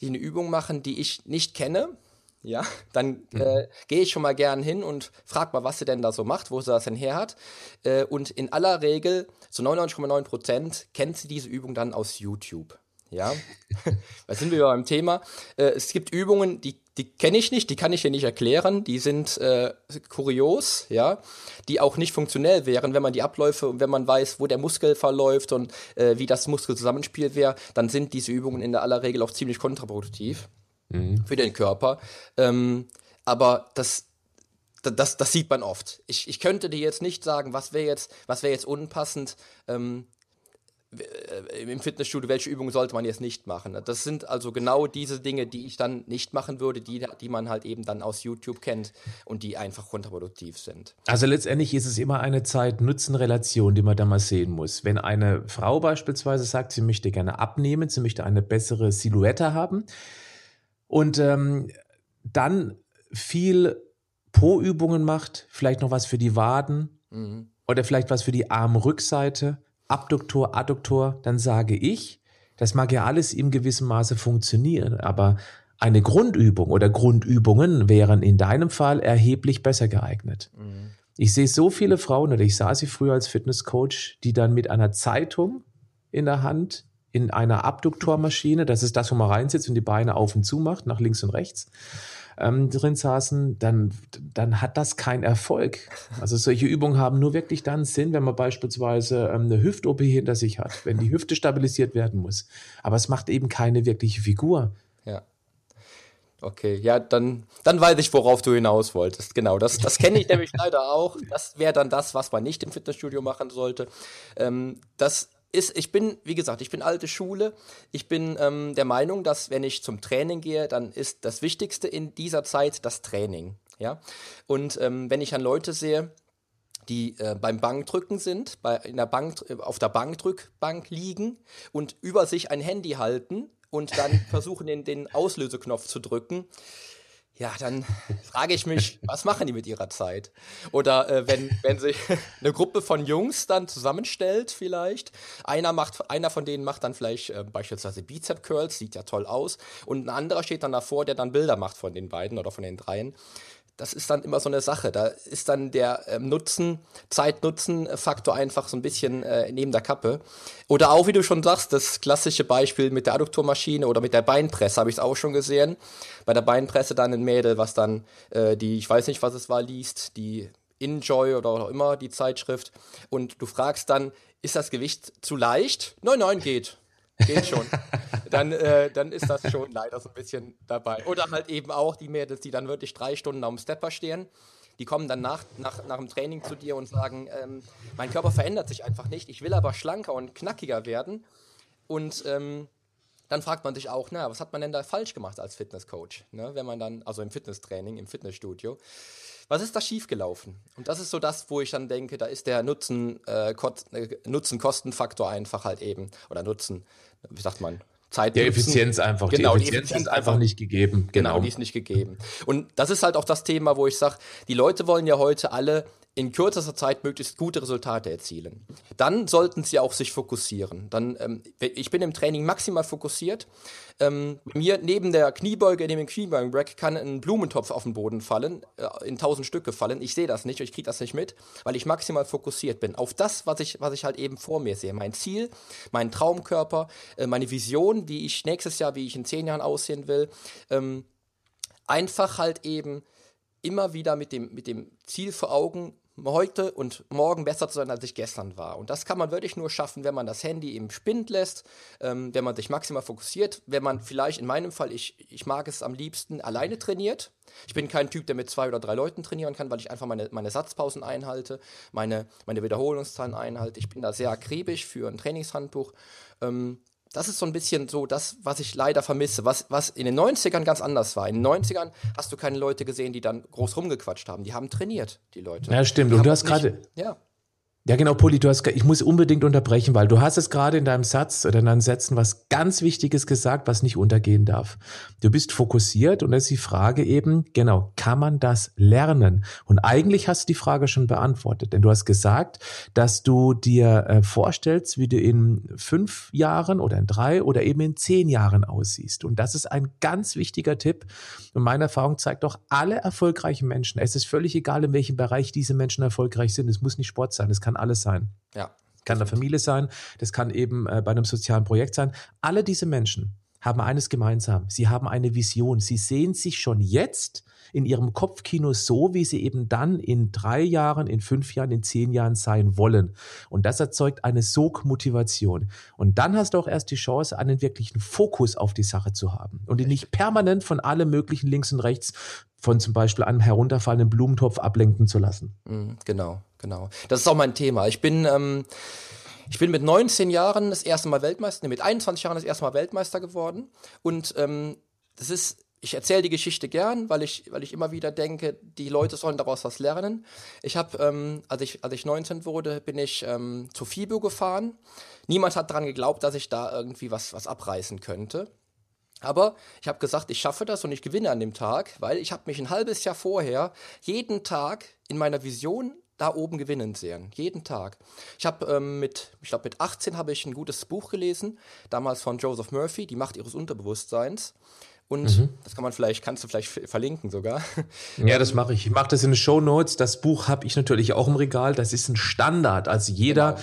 die eine Übung machen, die ich nicht kenne, ja, dann mhm. äh, gehe ich schon mal gern hin und frage mal, was sie denn da so macht, wo sie das denn her hat. Äh, und in aller Regel, zu so 99,9 Prozent, kennt sie diese Übung dann aus YouTube. Ja, da sind wir beim Thema. Äh, es gibt Übungen, die, die kenne ich nicht, die kann ich dir nicht erklären, die sind äh, kurios, ja, die auch nicht funktionell wären, wenn man die Abläufe und wenn man weiß, wo der Muskel verläuft und äh, wie das Muskelzusammenspiel wäre, dann sind diese Übungen in der aller Regel auch ziemlich kontraproduktiv mhm. für den Körper. Ähm, aber das, das, das sieht man oft. Ich, ich könnte dir jetzt nicht sagen, was wäre jetzt, was wäre jetzt unpassend ähm, äh, im Fitnessstudio, welche Übungen sollte man jetzt nicht machen. Das sind also genau diese Dinge, die ich dann nicht machen würde, die, die man halt eben dann aus YouTube kennt und die einfach kontraproduktiv sind. Also letztendlich ist es immer eine Zeit-Nutzen-Relation, die man da mal sehen muss. Wenn eine Frau beispielsweise sagt, sie möchte gerne abnehmen, sie möchte eine bessere Silhouette haben, und ähm, dann viel Po-Übungen macht, vielleicht noch was für die Waden mhm. oder vielleicht was für die Armrückseite, Abduktor, Adduktor, dann sage ich, das mag ja alles im gewissen Maße funktionieren, aber eine Grundübung oder Grundübungen wären in deinem Fall erheblich besser geeignet. Mhm. Ich sehe so viele Frauen, oder ich sah sie früher als Fitnesscoach, die dann mit einer Zeitung in der Hand in einer Abduktormaschine, das ist das, wo man reinsitzt und die Beine auf und zu macht, nach links und rechts, ähm, drin saßen, dann, dann hat das keinen Erfolg. Also solche Übungen haben nur wirklich dann Sinn, wenn man beispielsweise ähm, eine Hüft-OP hinter sich hat, wenn die Hüfte stabilisiert werden muss. Aber es macht eben keine wirkliche Figur. Ja. Okay, ja, dann, dann weiß ich, worauf du hinaus wolltest. Genau, das, das kenne ich nämlich leider auch. Das wäre dann das, was man nicht im Fitnessstudio machen sollte. Ähm, das ist, ich bin, wie gesagt, ich bin alte Schule. Ich bin ähm, der Meinung, dass wenn ich zum Training gehe, dann ist das Wichtigste in dieser Zeit das Training. Ja? Und ähm, wenn ich an Leute sehe, die äh, beim Bankdrücken sind, bei, in der Bank, auf der Bankdrückbank liegen und über sich ein Handy halten und dann versuchen, den, den Auslöseknopf zu drücken, ja, dann frage ich mich, was machen die mit ihrer Zeit? Oder äh, wenn, wenn sich eine Gruppe von Jungs dann zusammenstellt, vielleicht, einer macht, einer von denen macht dann vielleicht äh, beispielsweise Bizep Curls, sieht ja toll aus, und ein anderer steht dann davor, der dann Bilder macht von den beiden oder von den dreien das ist dann immer so eine Sache. Da ist dann der ähm, Nutzen, Zeit-Nutzen-Faktor einfach so ein bisschen äh, neben der Kappe. Oder auch, wie du schon sagst, das klassische Beispiel mit der Adduktormaschine oder mit der Beinpresse habe ich es auch schon gesehen. Bei der Beinpresse dann ein Mädel, was dann äh, die, ich weiß nicht, was es war, liest, die Enjoy oder auch immer die Zeitschrift. Und du fragst dann, ist das Gewicht zu leicht? Nein, nein, geht. Geht schon. dann, äh, dann ist das schon leider so ein bisschen dabei. Oder halt eben auch die Mädels, die dann wirklich drei Stunden am Stepper stehen. Die kommen dann nach, nach, nach dem Training zu dir und sagen, ähm, mein Körper verändert sich einfach nicht, ich will aber schlanker und knackiger werden. Und ähm, dann fragt man sich auch, na, was hat man denn da falsch gemacht als Fitnesscoach? Ne? Wenn man dann, also im Fitnesstraining, im Fitnessstudio was ist da schiefgelaufen? Und das ist so das, wo ich dann denke, da ist der Nutzen, äh, äh Nutzen-Kostenfaktor einfach halt eben, oder Nutzen, wie sagt man, Zeit. Die Effizienz einfach. Genau, die Effizienz, die Effizienz ist einfach nicht gegeben. Genau. genau, die ist nicht gegeben. Und das ist halt auch das Thema, wo ich sage, die Leute wollen ja heute alle in kürzester Zeit möglichst gute Resultate erzielen. Dann sollten sie auch sich fokussieren. Dann, ähm, ich bin im Training maximal fokussiert. Ähm, mir neben der Kniebeuge, neben dem Kniebeugen-Break kann ein Blumentopf auf den Boden fallen, äh, in tausend Stücke fallen. Ich sehe das nicht, ich kriege das nicht mit, weil ich maximal fokussiert bin auf das, was ich, was ich halt eben vor mir sehe. Mein Ziel, mein Traumkörper, äh, meine Vision, wie ich nächstes Jahr, wie ich in zehn Jahren aussehen will. Ähm, einfach halt eben immer wieder mit dem, mit dem Ziel vor Augen, heute und morgen besser zu sein, als ich gestern war. Und das kann man wirklich nur schaffen, wenn man das Handy im Spind lässt, ähm, wenn man sich maximal fokussiert, wenn man vielleicht in meinem Fall, ich, ich mag es am liebsten, alleine trainiert. Ich bin kein Typ, der mit zwei oder drei Leuten trainieren kann, weil ich einfach meine, meine Satzpausen einhalte, meine, meine Wiederholungszahlen einhalte. Ich bin da sehr akribisch für ein Trainingshandbuch. Ähm, das ist so ein bisschen so das, was ich leider vermisse, was, was in den 90ern ganz anders war. In den 90ern hast du keine Leute gesehen, die dann groß rumgequatscht haben. Die haben trainiert, die Leute. Ja, stimmt. Die Und du hast gerade. Ja. Ja, genau, Poli, du hast, ich muss unbedingt unterbrechen, weil du hast es gerade in deinem Satz oder in deinen Sätzen was ganz Wichtiges gesagt, was nicht untergehen darf. Du bist fokussiert und das ist die Frage eben, genau, kann man das lernen? Und eigentlich hast du die Frage schon beantwortet, denn du hast gesagt, dass du dir äh, vorstellst, wie du in fünf Jahren oder in drei oder eben in zehn Jahren aussiehst. Und das ist ein ganz wichtiger Tipp. Und meine Erfahrung zeigt doch, alle erfolgreichen Menschen, es ist völlig egal, in welchem Bereich diese Menschen erfolgreich sind. Es muss nicht Sport sein, es kann kann alles sein. Ja. Kann eine Familie sein, das kann eben äh, bei einem sozialen Projekt sein. Alle diese Menschen haben eines gemeinsam. Sie haben eine Vision. Sie sehen sich schon jetzt in ihrem Kopfkino so, wie sie eben dann in drei Jahren, in fünf Jahren, in zehn Jahren sein wollen. Und das erzeugt eine Sogmotivation. Und dann hast du auch erst die Chance, einen wirklichen Fokus auf die Sache zu haben und ihn nicht permanent von allem möglichen links und rechts von zum Beispiel einem herunterfallenden Blumentopf ablenken zu lassen. Mhm, genau, genau. Das ist auch mein Thema. Ich bin, ähm, ich bin mit 19 Jahren das erste Mal Weltmeister, nee, mit 21 Jahren das erste Mal Weltmeister geworden. Und ähm, das ist, ich erzähle die Geschichte gern, weil ich, weil ich immer wieder denke, die Leute sollen daraus was lernen. Ich habe, ähm, als, ich, als ich 19 wurde, bin ich ähm, zu FIBO gefahren. Niemand hat daran geglaubt, dass ich da irgendwie was, was abreißen könnte. Aber ich habe gesagt, ich schaffe das und ich gewinne an dem Tag, weil ich habe mich ein halbes Jahr vorher jeden Tag in meiner Vision da oben gewinnen sehen. Jeden Tag. Ich habe ähm, mit, ich glaube mit 18 habe ich ein gutes Buch gelesen, damals von Joseph Murphy, Die Macht ihres Unterbewusstseins. Und mhm. das kann man vielleicht, kannst du vielleicht verlinken sogar. Ja, das mache ich. Ich mache das in den Show Notes. Das Buch habe ich natürlich auch im Regal. Das ist ein Standard. Also jeder,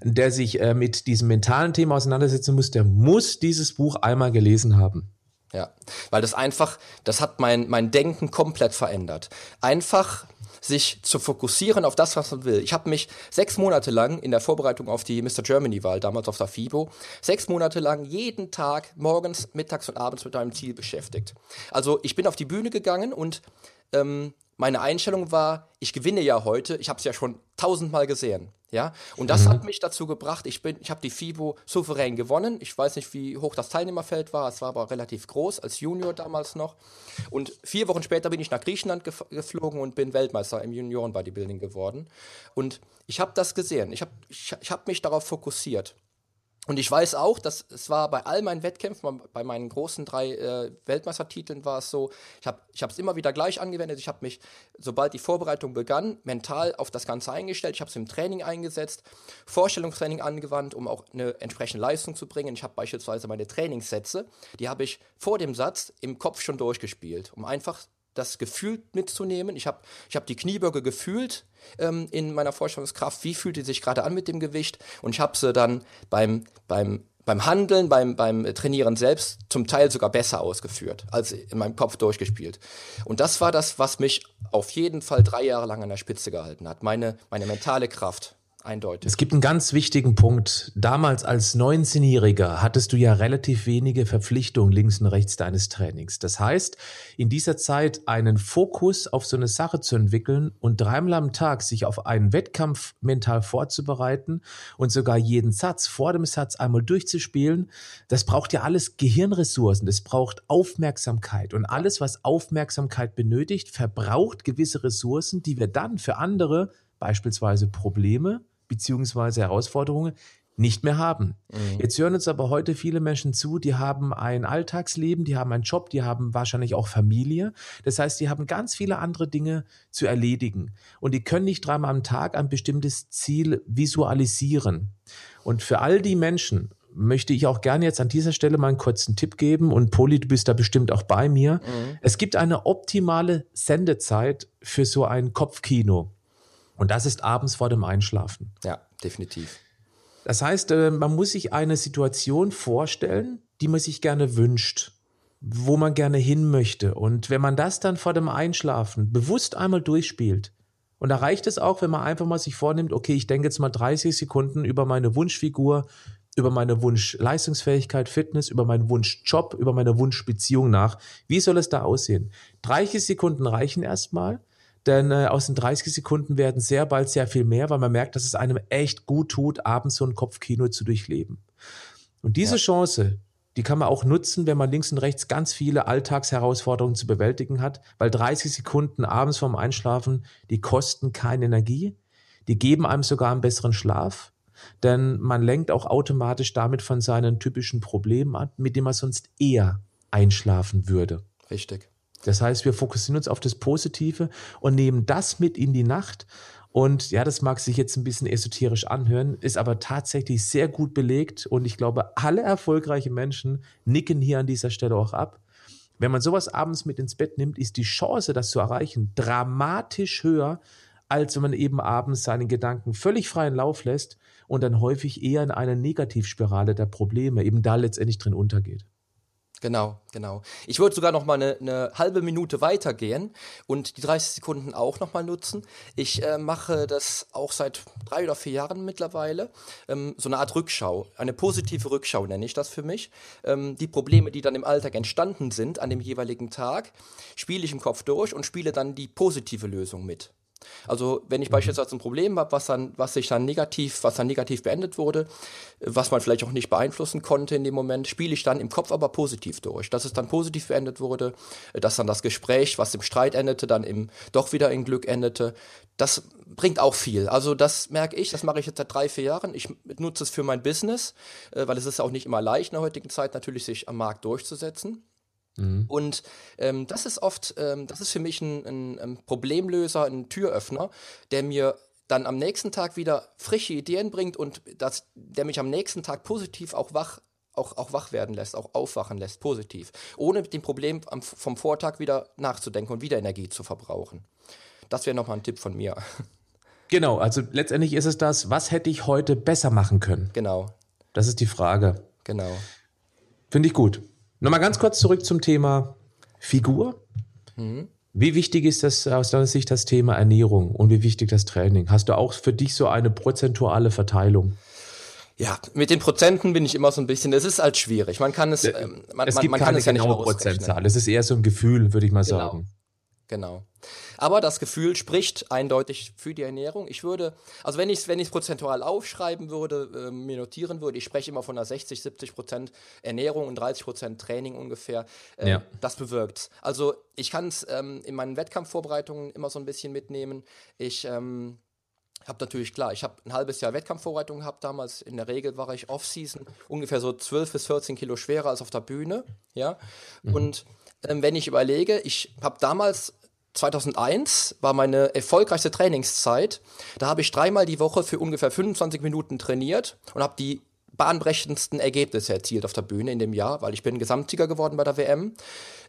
genau. der sich äh, mit diesem mentalen Thema auseinandersetzen muss, der muss dieses Buch einmal gelesen haben. Ja, weil das einfach, das hat mein, mein Denken komplett verändert. Einfach sich zu fokussieren auf das, was man will. Ich habe mich sechs Monate lang in der Vorbereitung auf die Mr. Germany-Wahl, damals auf der FIBO, sechs Monate lang jeden Tag, morgens, mittags und abends mit meinem Ziel beschäftigt. Also ich bin auf die Bühne gegangen und ähm, meine Einstellung war, ich gewinne ja heute, ich habe es ja schon tausendmal gesehen. Ja, und das mhm. hat mich dazu gebracht, ich bin, ich habe die FIBO souverän gewonnen. Ich weiß nicht, wie hoch das Teilnehmerfeld war, es war aber relativ groß, als Junior damals noch. Und vier Wochen später bin ich nach Griechenland gef geflogen und bin Weltmeister im Junioren-Bodybuilding geworden. Und ich habe das gesehen, ich habe ich, ich hab mich darauf fokussiert. Und ich weiß auch, dass es war bei all meinen Wettkämpfen, bei meinen großen drei äh, Weltmeistertiteln war es so, ich habe es immer wieder gleich angewendet. Ich habe mich, sobald die Vorbereitung begann, mental auf das Ganze eingestellt. Ich habe es im Training eingesetzt, Vorstellungstraining angewandt, um auch eine entsprechende Leistung zu bringen. Ich habe beispielsweise meine Trainingssätze, die habe ich vor dem Satz im Kopf schon durchgespielt, um einfach das Gefühl mitzunehmen. Ich habe ich hab die Kniebeuge gefühlt ähm, in meiner Vorstellungskraft. Wie fühlt die sich gerade an mit dem Gewicht? Und ich habe sie dann beim, beim, beim Handeln, beim, beim Trainieren selbst zum Teil sogar besser ausgeführt, als in meinem Kopf durchgespielt. Und das war das, was mich auf jeden Fall drei Jahre lang an der Spitze gehalten hat. Meine, meine mentale Kraft eindeutig. Es gibt einen ganz wichtigen Punkt. Damals als 19-Jähriger hattest du ja relativ wenige Verpflichtungen links und rechts deines Trainings. Das heißt, in dieser Zeit einen Fokus auf so eine Sache zu entwickeln und dreimal am Tag sich auf einen Wettkampf mental vorzubereiten und sogar jeden Satz vor dem Satz einmal durchzuspielen, das braucht ja alles Gehirnressourcen, das braucht Aufmerksamkeit und alles, was Aufmerksamkeit benötigt, verbraucht gewisse Ressourcen, die wir dann für andere beispielsweise Probleme beziehungsweise Herausforderungen nicht mehr haben. Mhm. Jetzt hören uns aber heute viele Menschen zu, die haben ein Alltagsleben, die haben einen Job, die haben wahrscheinlich auch Familie. Das heißt, die haben ganz viele andere Dinge zu erledigen. Und die können nicht dreimal am Tag ein bestimmtes Ziel visualisieren. Und für all die Menschen möchte ich auch gerne jetzt an dieser Stelle mal einen kurzen Tipp geben. Und Poli, du bist da bestimmt auch bei mir. Mhm. Es gibt eine optimale Sendezeit für so ein Kopfkino. Und das ist abends vor dem Einschlafen. Ja, definitiv. Das heißt, äh, man muss sich eine Situation vorstellen, die man sich gerne wünscht, wo man gerne hin möchte. Und wenn man das dann vor dem Einschlafen bewusst einmal durchspielt, Und da reicht es auch, wenn man einfach mal sich vornimmt, okay, ich denke jetzt mal 30 Sekunden über meine Wunschfigur, über meine Wunschleistungsfähigkeit, Fitness, über meinen Wunschjob, über meine Wunschbeziehung nach. Wie soll es da aussehen? 30 Sekunden reichen erstmal, denn äh, aus den 30 Sekunden werden sehr bald sehr viel mehr, weil man merkt, dass es einem echt gut tut, abends so ein Kopfkino zu durchleben. Und diese ja. Chance, die kann man auch nutzen, wenn man links und rechts ganz viele Alltagsherausforderungen zu bewältigen hat, weil 30 Sekunden abends vorm Einschlafen, die kosten keine Energie, die geben einem sogar einen besseren Schlaf, denn man lenkt auch automatisch damit von seinen typischen Problemen ab, mit denen man sonst eher einschlafen würde. Richtig. Das heißt, wir fokussieren uns auf das Positive und nehmen das mit in die Nacht und ja, das mag sich jetzt ein bisschen esoterisch anhören, ist aber tatsächlich sehr gut belegt. Und ich glaube, alle erfolgreichen Menschen nicken hier an dieser Stelle auch ab. Wenn man sowas abends mit ins Bett nimmt, ist die Chance, das zu erreichen, dramatisch höher, als wenn man eben abends seinen Gedanken völlig freien Lauf lässt und dann häufig eher in eine Negativspirale der Probleme eben da letztendlich drin untergeht. Genau, genau. Ich würde sogar noch mal eine, eine, halbe Minute weitergehen und die 30 Sekunden auch noch mal nutzen. Ich äh, mache das auch seit drei oder vier Jahren mittlerweile. Ähm, so eine Art Rückschau, eine positive Rückschau nenne ich das für mich. Ähm, die Probleme, die dann im Alltag entstanden sind an dem jeweiligen Tag, spiele ich im Kopf durch und spiele dann die positive Lösung mit. Also wenn ich mhm. beispielsweise ein Problem habe, was dann, was sich dann negativ, was dann negativ beendet wurde, was man vielleicht auch nicht beeinflussen konnte in dem Moment, spiele ich dann im Kopf aber positiv durch. Dass es dann positiv beendet wurde, dass dann das Gespräch, was im Streit endete, dann im doch wieder in Glück endete. Das bringt auch viel. Also das merke ich, das mache ich jetzt seit drei, vier Jahren. Ich nutze es für mein Business, äh, weil es ist auch nicht immer leicht in der heutigen Zeit natürlich, sich am Markt durchzusetzen. Mhm. Und ähm, das ist oft, ähm, das ist für mich ein, ein, ein, Problemlöser, ein Türöffner, der mir dann am nächsten Tag wieder frische Ideen bringt und das, der mich am nächsten Tag positiv auch wach, auch, auch wach werden lässt, auch aufwachen lässt, positiv. Ohne mit dem Problem am, vom Vortag wieder nachzudenken und wieder Energie zu verbrauchen. Das wäre nochmal ein Tipp von mir. Genau, also letztendlich ist es das, was hätte ich heute besser machen können? Genau. Das ist die Frage. Genau. Finde ich gut. Nochmal ganz kurz zurück zum Thema Figur. Mhm. Wie wichtig ist das aus deiner Sicht das Thema Ernährung und wie wichtig das Training? Hast du auch für dich so eine prozentuale Verteilung? Ja, mit den Prozenten bin ich immer so ein bisschen, es ist halt schwierig. Man kann es, ähm, man, es gibt man, man kann es ja nicht Prozentzahl. Es ist eher so ein Gefühl, würde ich mal genau. sagen. Genau. Aber das Gefühl spricht eindeutig für die Ernährung. Ich würde, also wenn ich es wenn prozentual aufschreiben würde, äh, mir notieren würde, ich spreche immer von einer 60, 70 Prozent Ernährung und 30 Prozent Training ungefähr. Äh, ja. Das bewirkt. Also ich kann es ähm, in meinen Wettkampfvorbereitungen immer so ein bisschen mitnehmen. Ich ähm, habe natürlich klar, ich habe ein halbes Jahr Wettkampfvorbereitung gehabt damals. In der Regel war ich Off-Season ungefähr so 12 bis 14 Kilo schwerer als auf der Bühne. Ja. Mhm. Und ähm, wenn ich überlege, ich habe damals 2001 war meine erfolgreichste Trainingszeit. Da habe ich dreimal die Woche für ungefähr 25 Minuten trainiert und habe die bahnbrechendsten Ergebnisse erzielt auf der Bühne in dem Jahr, weil ich bin Gesamtsieger geworden bei der WM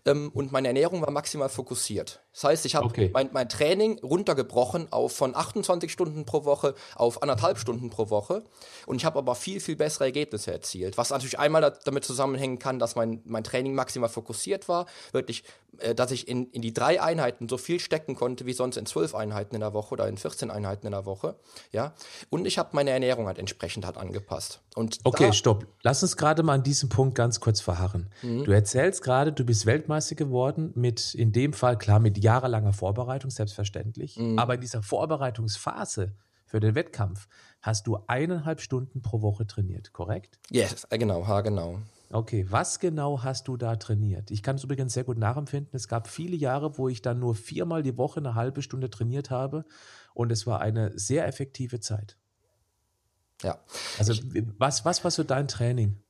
ähm, und meine Ernährung war maximal fokussiert. Das heißt, ich habe okay. mein, mein, Training runtergebrochen auf von 28 Stunden pro Woche auf anderthalb Stunden pro Woche und ich habe aber viel, viel bessere Ergebnisse erzielt, was natürlich einmal damit zusammenhängen kann, dass mein, mein Training maximal fokussiert war, wirklich, äh, dass ich in, in die drei Einheiten so viel stecken konnte wie sonst in zwölf Einheiten in der Woche oder in 14 Einheiten in der Woche, ja, und ich habe meine Ernährung halt entsprechend halt angepasst. Und okay, stopp. Lass uns gerade mal an diesem Punkt ganz kurz verharren. Mhm. Du erzählst gerade, du bist Weltmeister geworden mit, in dem Fall klar, mit jahrelanger Vorbereitung, selbstverständlich. Mhm. Aber in dieser Vorbereitungsphase für den Wettkampf hast du eineinhalb Stunden pro Woche trainiert, korrekt? Yes, äh, genau, ha, genau. Okay, was genau hast du da trainiert? Ich kann es übrigens sehr gut nachempfinden. Es gab viele Jahre, wo ich dann nur viermal die Woche eine halbe Stunde trainiert habe und es war eine sehr effektive Zeit. Ja. Also was, was war so dein Training?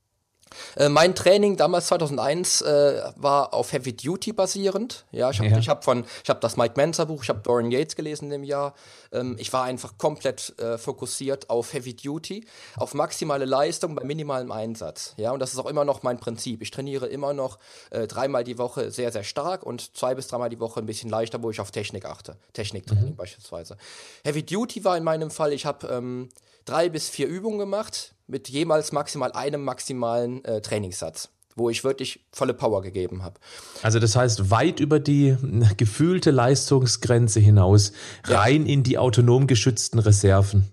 Äh, mein Training damals 2001 äh, war auf Heavy Duty basierend. Ja, ich habe ja. hab von, ich habe das Mike Menzer Buch, ich habe Dorian Yates gelesen in dem Jahr. Ähm, ich war einfach komplett äh, fokussiert auf Heavy Duty, auf maximale Leistung bei minimalem Einsatz. Ja, und das ist auch immer noch mein Prinzip. Ich trainiere immer noch äh, dreimal die Woche sehr, sehr stark und zwei bis dreimal die Woche ein bisschen leichter, wo ich auf Technik achte. Techniktraining mhm. beispielsweise. Heavy Duty war in meinem Fall, ich habe ähm, drei bis vier Übungen gemacht mit jemals maximal einem maximalen äh, Trainingssatz. wo ich wirklich volle Power gegeben habe. Also das heißt weit über die gefühlte Leistungsgrenze hinaus, rein ja. in die autonom geschützten Reserven.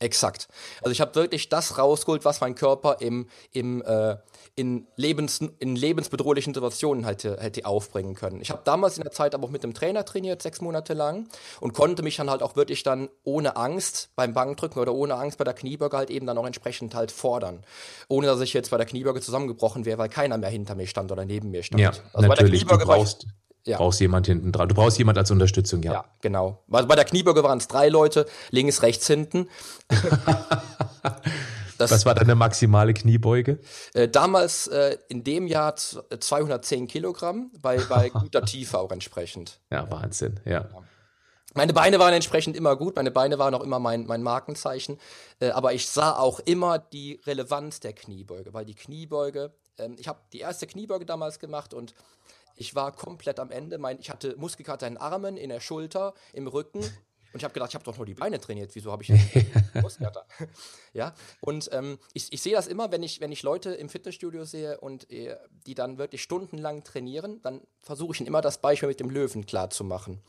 Exakt. Also ich habe wirklich das rausgeholt, was mein Körper im, im äh, in, Lebens, in lebensbedrohlichen Situationen hätte, hätte aufbringen können. Ich habe damals in der Zeit aber auch mit dem Trainer trainiert, sechs Monate lang, und konnte mich dann halt auch wirklich dann ohne Angst beim Bankdrücken oder ohne Angst bei der Kniebeuge halt eben dann auch entsprechend halt fordern. Ohne dass ich jetzt bei der Kniebeuge zusammengebrochen wäre, weil keiner mehr hinter mir stand oder neben mir stand. Ja, also natürlich. du brauchst, ja. brauchst jemand hinten dran. Du brauchst jemand als Unterstützung, ja. Ja, genau. Also bei der Kniebeuge waren es drei Leute, links, rechts, hinten. Das, Was war deine maximale Kniebeuge? Äh, damals äh, in dem Jahr 210 Kilogramm, bei, bei guter Tiefe auch entsprechend. Ja, Wahnsinn, ja. Meine Beine waren entsprechend immer gut, meine Beine waren auch immer mein, mein Markenzeichen, äh, aber ich sah auch immer die Relevanz der Kniebeuge, weil die Kniebeuge, ähm, ich habe die erste Kniebeuge damals gemacht und ich war komplett am Ende. Mein, ich hatte Muskelkater in den Armen, in der Schulter, im Rücken und ich habe gedacht, ich habe doch nur die Beine trainiert. Wieso habe ich Muskelkater? ja, und ähm, ich, ich sehe das immer, wenn ich, wenn ich Leute im Fitnessstudio sehe und äh, die dann wirklich stundenlang trainieren, dann versuche ich ihnen immer das Beispiel mit dem Löwen klar zu machen.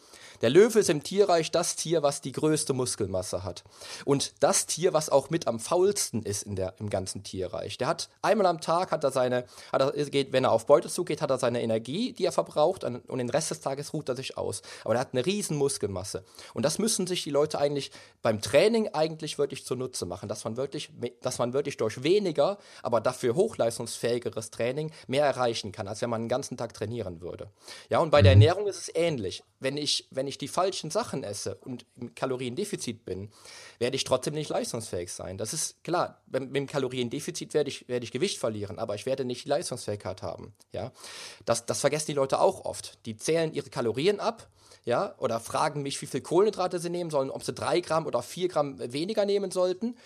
Der Löwe ist im Tierreich das Tier, was die größte Muskelmasse hat. Und das Tier, was auch mit am faulsten ist in der, im ganzen Tierreich. Der hat einmal am Tag, hat er seine, hat er, geht, wenn er auf Beute zugeht, hat er seine Energie, die er verbraucht und den Rest des Tages ruht er sich aus. Aber er hat eine riesen Muskelmasse. Und das müssen müssen sich die Leute eigentlich beim Training eigentlich wirklich zunutze machen, dass man wirklich, dass man wirklich durch weniger, aber dafür hochleistungsfähigeres Training mehr erreichen kann, als wenn man den ganzen Tag trainieren würde. Ja, und bei der mhm. Ernährung ist es ähnlich. Wenn ich, wenn ich die falschen Sachen esse und im Kaloriendefizit bin, werde ich trotzdem nicht leistungsfähig sein. Das ist klar. Mit dem Kaloriendefizit werde ich, werde ich Gewicht verlieren, aber ich werde nicht die Leistungsfähigkeit haben. Ja, das, das vergessen die Leute auch oft. Die zählen ihre Kalorien ab ja, oder fragen mich, wie viel Kohlenhydrate sie nehmen sollen, ob sie drei Gramm oder vier Gramm weniger nehmen sollten.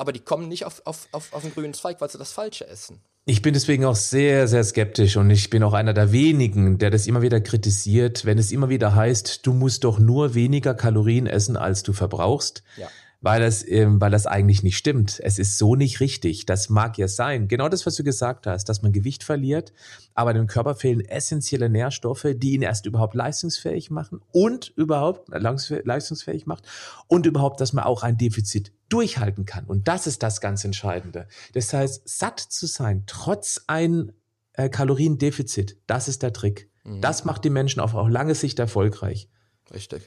Aber die kommen nicht auf, auf, auf, auf den grünen Zweig, weil sie das Falsche essen. Ich bin deswegen auch sehr, sehr skeptisch und ich bin auch einer der wenigen, der das immer wieder kritisiert, wenn es immer wieder heißt, du musst doch nur weniger Kalorien essen, als du verbrauchst. Ja weil das, ähm, weil das eigentlich nicht stimmt. Es ist so nicht richtig. Das mag ja sein. Genau das, was du gesagt hast, dass man Gewicht verliert, aber dem Körper fehlen essentielle Nährstoffe, die ihn erst überhaupt leistungsfähig machen und überhaupt leistungsfähig macht und überhaupt, dass man auch ein Defizit durchhalten kann. Und das ist das ganz Entscheidende. Das heißt, satt zu sein, trotz ein äh, Kaloriendefizit, das ist der Trick. Mhm. Das macht die Menschen auf, auf lange Sicht erfolgreich. Richtig.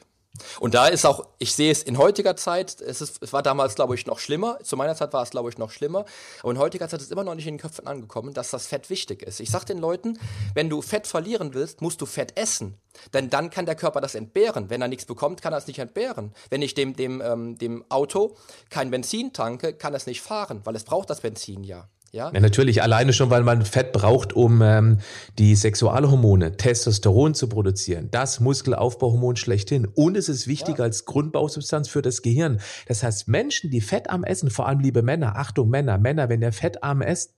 Und da ist auch, ich sehe es in heutiger Zeit, es, ist, es war damals, glaube ich, noch schlimmer. Zu meiner Zeit war es, glaube ich, noch schlimmer. Aber in heutiger Zeit ist es immer noch nicht in den Köpfen angekommen, dass das Fett wichtig ist. Ich sage den Leuten, wenn du Fett verlieren willst, musst du Fett essen. Denn dann kann der Körper das entbehren. Wenn er nichts bekommt, kann er es nicht entbehren. Wenn ich dem, dem, ähm, dem Auto kein Benzin tanke, kann es nicht fahren, weil es braucht das Benzin ja. Ja? ja, natürlich. Alleine schon, weil man Fett braucht, um ähm, die Sexualhormone, Testosteron zu produzieren. Das Muskelaufbauhormon schlechthin. Und es ist wichtig ja. als Grundbausubstanz für das Gehirn. Das heißt, Menschen, die fettarm essen, vor allem liebe Männer, Achtung Männer, Männer, wenn ihr fettarm esst,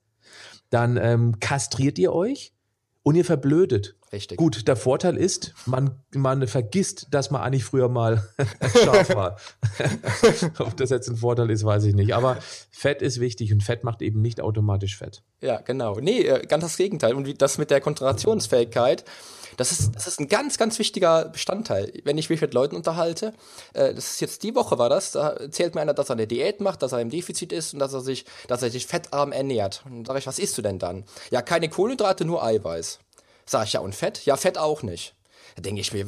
dann ähm, kastriert ihr euch und ihr verblödet. Richtig. Gut, der Vorteil ist, man, man vergisst, dass man eigentlich früher mal scharf war. Ob das jetzt ein Vorteil ist, weiß ich nicht. Aber Fett ist wichtig und Fett macht eben nicht automatisch Fett. Ja, genau. Nee, äh, ganz das Gegenteil. Und das mit der Konzentrationsfähigkeit, das ist, das ist ein ganz, ganz wichtiger Bestandteil. Wenn ich mich mit Leuten unterhalte, äh, das ist jetzt die Woche war das, da erzählt mir einer, dass er eine Diät macht, dass er im Defizit ist und dass er sich, dass er sich fettarm ernährt. Und dann sage ich, was isst du denn dann? Ja, keine Kohlenhydrate, nur Eiweiß. Sag ich, ja, und Fett? Ja, Fett auch nicht. Da denke ich mir,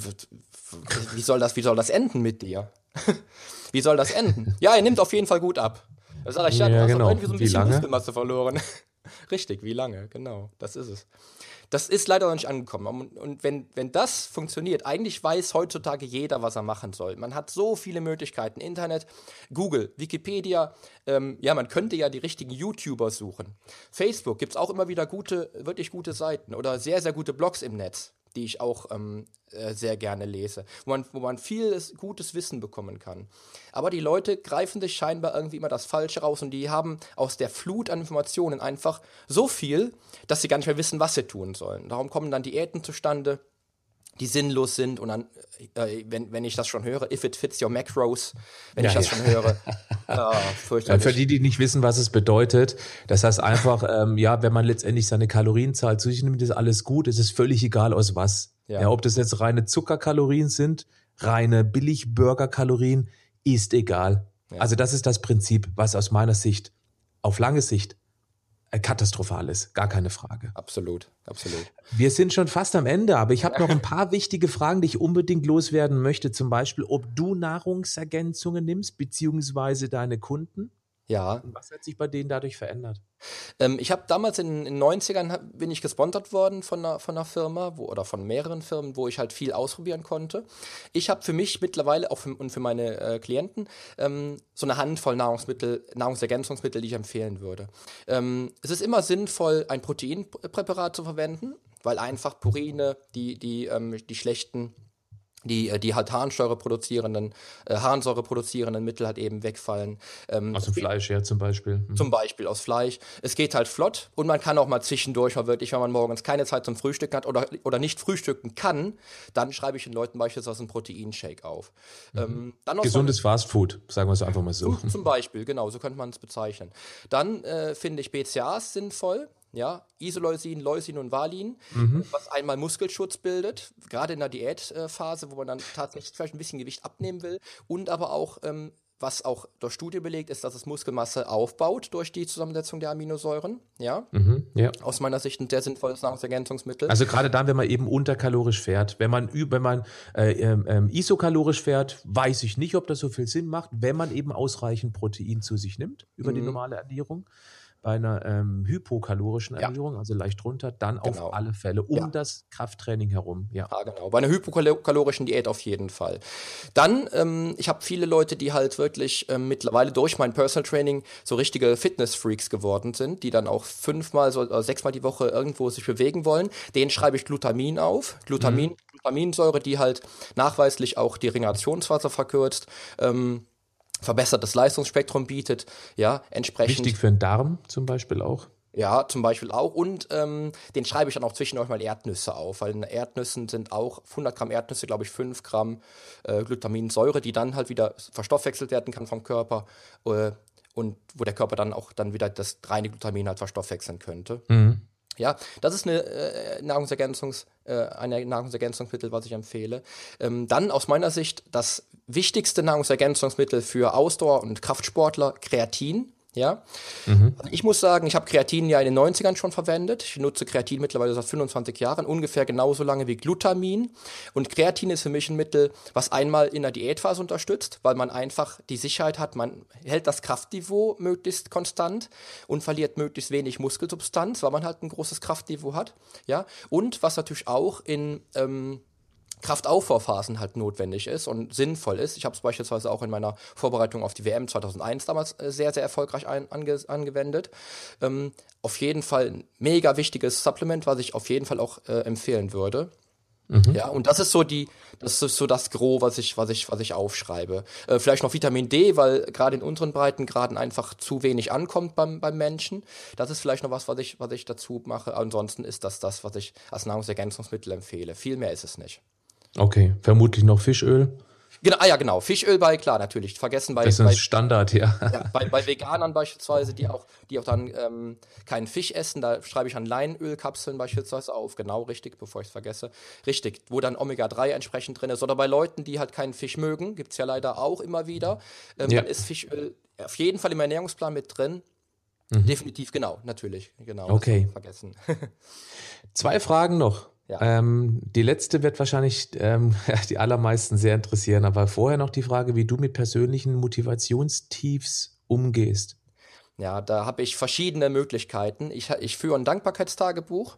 wie soll das, wie soll das enden mit dir? wie soll das enden? Ja, er nimmt auf jeden Fall gut ab. Da sage ich, ja, ja du genau. hast irgendwie so ein bisschen Muskelmasse verloren. Richtig, wie lange? Genau, das ist es. Das ist leider noch nicht angekommen. Und wenn, wenn das funktioniert, eigentlich weiß heutzutage jeder, was er machen soll. Man hat so viele Möglichkeiten. Internet, Google, Wikipedia. Ähm, ja, man könnte ja die richtigen YouTuber suchen. Facebook gibt es auch immer wieder gute, wirklich gute Seiten oder sehr, sehr gute Blogs im Netz die ich auch ähm, äh, sehr gerne lese, wo man, wo man vieles gutes Wissen bekommen kann. Aber die Leute greifen sich scheinbar irgendwie immer das Falsche raus und die haben aus der Flut an Informationen einfach so viel, dass sie gar nicht mehr wissen, was sie tun sollen. Darum kommen dann Diäten zustande, die sinnlos sind und dann, äh, wenn, wenn ich das schon höre, if it fits your macros, wenn ja, ich das ja. schon höre, ja, fürchterlich. Für die, die nicht wissen, was es bedeutet, das heißt einfach, ähm, ja, wenn man letztendlich seine Kalorienzahl zu sich nimmt, ist alles gut, es ist völlig egal aus was. Ja. ja ob das jetzt reine Zuckerkalorien sind, reine Billig-Burger-Kalorien, ist egal. Also das ist das Prinzip, was aus meiner Sicht auf lange Sicht äh, katastrophal ist, gar keine Frage. Absolut, absolut. Wir sind schon fast am Ende, aber ich habe noch ein paar wichtige Fragen, die ich unbedingt loswerden möchte. Zum Beispiel, ob du Nahrungsergänzungen nimmst, beziehungsweise deine Kunden. Ja. Was hat sich bei denen dadurch verändert? Ähm, ich habe damals in den 90ern bin ich gesponsert worden von einer, von einer Firma wo, oder von mehreren Firmen, wo ich halt viel ausprobieren konnte. Ich habe für mich mittlerweile auch für, und für meine äh, Klienten ähm, so eine Handvoll Nahrungsmittel, Nahrungsergänzungsmittel, die ich empfehlen würde. Ähm, es ist immer sinnvoll, ein Proteinpräparat zu verwenden, weil einfach Purine, die, die, ähm, die schlechten die, äh, die halt Harnsäure produzierenden, äh, Harnsäure produzierenden Mittel halt eben wegfallen. Ähm, aus dem Fleisch, ja, zum Beispiel. Mhm. Zum Beispiel aus Fleisch. Es geht halt flott und man kann auch mal zwischendurch, mal wirklich, wenn man morgens keine Zeit zum Frühstücken hat oder, oder nicht frühstücken kann, dann schreibe ich den Leuten beispielsweise einen Proteinshake auf. Mhm. Ähm, Gesundes Fastfood, sagen wir es einfach mal so. Zum, zum Beispiel, genau, so könnte man es bezeichnen. Dann äh, finde ich BCAAs sinnvoll ja, Isoleucin, Leucin und Valin, mhm. was einmal Muskelschutz bildet, gerade in der Diätphase, wo man dann tatsächlich vielleicht ein bisschen Gewicht abnehmen will und aber auch ähm, was auch durch Studie belegt ist, dass es Muskelmasse aufbaut durch die Zusammensetzung der Aminosäuren. Ja, mhm, ja. aus meiner Sicht ein sehr sinnvolles Nahrungsergänzungsmittel. Also gerade dann, wenn man eben unterkalorisch fährt, wenn man wenn man äh, äh, isokalorisch fährt, weiß ich nicht, ob das so viel Sinn macht, wenn man eben ausreichend Protein zu sich nimmt über mhm. die normale Ernährung bei einer ähm, hypokalorischen Ernährung, ja. also leicht runter, dann genau. auf alle Fälle um ja. das Krafttraining herum. Ja. ja, genau. Bei einer hypokalorischen Diät auf jeden Fall. Dann, ähm, ich habe viele Leute, die halt wirklich ähm, mittlerweile durch mein Personal Training so richtige Fitness-Freaks geworden sind, die dann auch fünfmal so, oder sechsmal die Woche irgendwo sich bewegen wollen. Denen schreibe ich Glutamin auf. Glutamin, mhm. Glutaminsäure, die halt nachweislich auch die Regenerationsphase verkürzt. Ähm, verbessertes Leistungsspektrum bietet, ja, entsprechend. Wichtig für den Darm zum Beispiel auch. Ja, zum Beispiel auch. Und ähm, den schreibe ich dann auch zwischendurch mal Erdnüsse auf, weil in Erdnüssen sind auch 100 Gramm Erdnüsse, glaube ich, 5 Gramm äh, Glutaminsäure, die dann halt wieder verstoffwechselt werden kann vom Körper äh, und wo der Körper dann auch dann wieder das reine Glutamin halt verstoffwechseln könnte. Mhm. Ja, das ist eine äh, Nahrungsergänzungs, äh, eine Nahrungsergänzungsmittel, was ich empfehle. Ähm, dann aus meiner Sicht das wichtigste Nahrungsergänzungsmittel für Ausdauer- und Kraftsportler, Kreatin. Ja. Mhm. Ich muss sagen, ich habe Kreatin ja in den 90ern schon verwendet. Ich nutze Kreatin mittlerweile seit 25 Jahren, ungefähr genauso lange wie Glutamin. Und Kreatin ist für mich ein Mittel, was einmal in der Diätphase unterstützt, weil man einfach die Sicherheit hat, man hält das Kraftniveau möglichst konstant und verliert möglichst wenig Muskelsubstanz, weil man halt ein großes Kraftniveau hat. Ja. Und was natürlich auch in ähm, Kraftaufbauphasen halt notwendig ist und sinnvoll ist. Ich habe es beispielsweise auch in meiner Vorbereitung auf die WM 2001 damals äh, sehr, sehr erfolgreich ein, ange, angewendet. Ähm, auf jeden Fall ein mega wichtiges Supplement, was ich auf jeden Fall auch äh, empfehlen würde. Mhm. Ja, und das ist so die, das ist so das Gros, was ich, was ich, was ich aufschreibe. Äh, vielleicht noch Vitamin D, weil gerade in unteren Breitengraden einfach zu wenig ankommt beim, beim Menschen. Das ist vielleicht noch was, was ich, was ich dazu mache. Ansonsten ist das das, was ich als Nahrungsergänzungsmittel empfehle. Viel mehr ist es nicht. Okay, vermutlich noch Fischöl. Genau, ah ja, genau. Fischöl bei, klar, natürlich. Vergessen bei. Das ist bei, Standard, ja. ja bei, bei, Veganern beispielsweise, die auch, die auch dann ähm, keinen Fisch essen, da schreibe ich an Leinölkapseln beispielsweise auf. Genau, richtig, bevor ich es vergesse. Richtig, wo dann Omega-3 entsprechend drin ist. Oder bei Leuten, die halt keinen Fisch mögen, gibt es ja leider auch immer wieder. Ähm, ja. Dann ist Fischöl auf jeden Fall im Ernährungsplan mit drin. Mhm. Definitiv, genau, natürlich. Genau. Okay. Vergessen. Zwei Fragen noch. Ja. Ähm, die letzte wird wahrscheinlich ähm, die allermeisten sehr interessieren, aber vorher noch die Frage, wie du mit persönlichen Motivationstiefs umgehst. Ja, da habe ich verschiedene Möglichkeiten. Ich, ich führe ein Dankbarkeitstagebuch.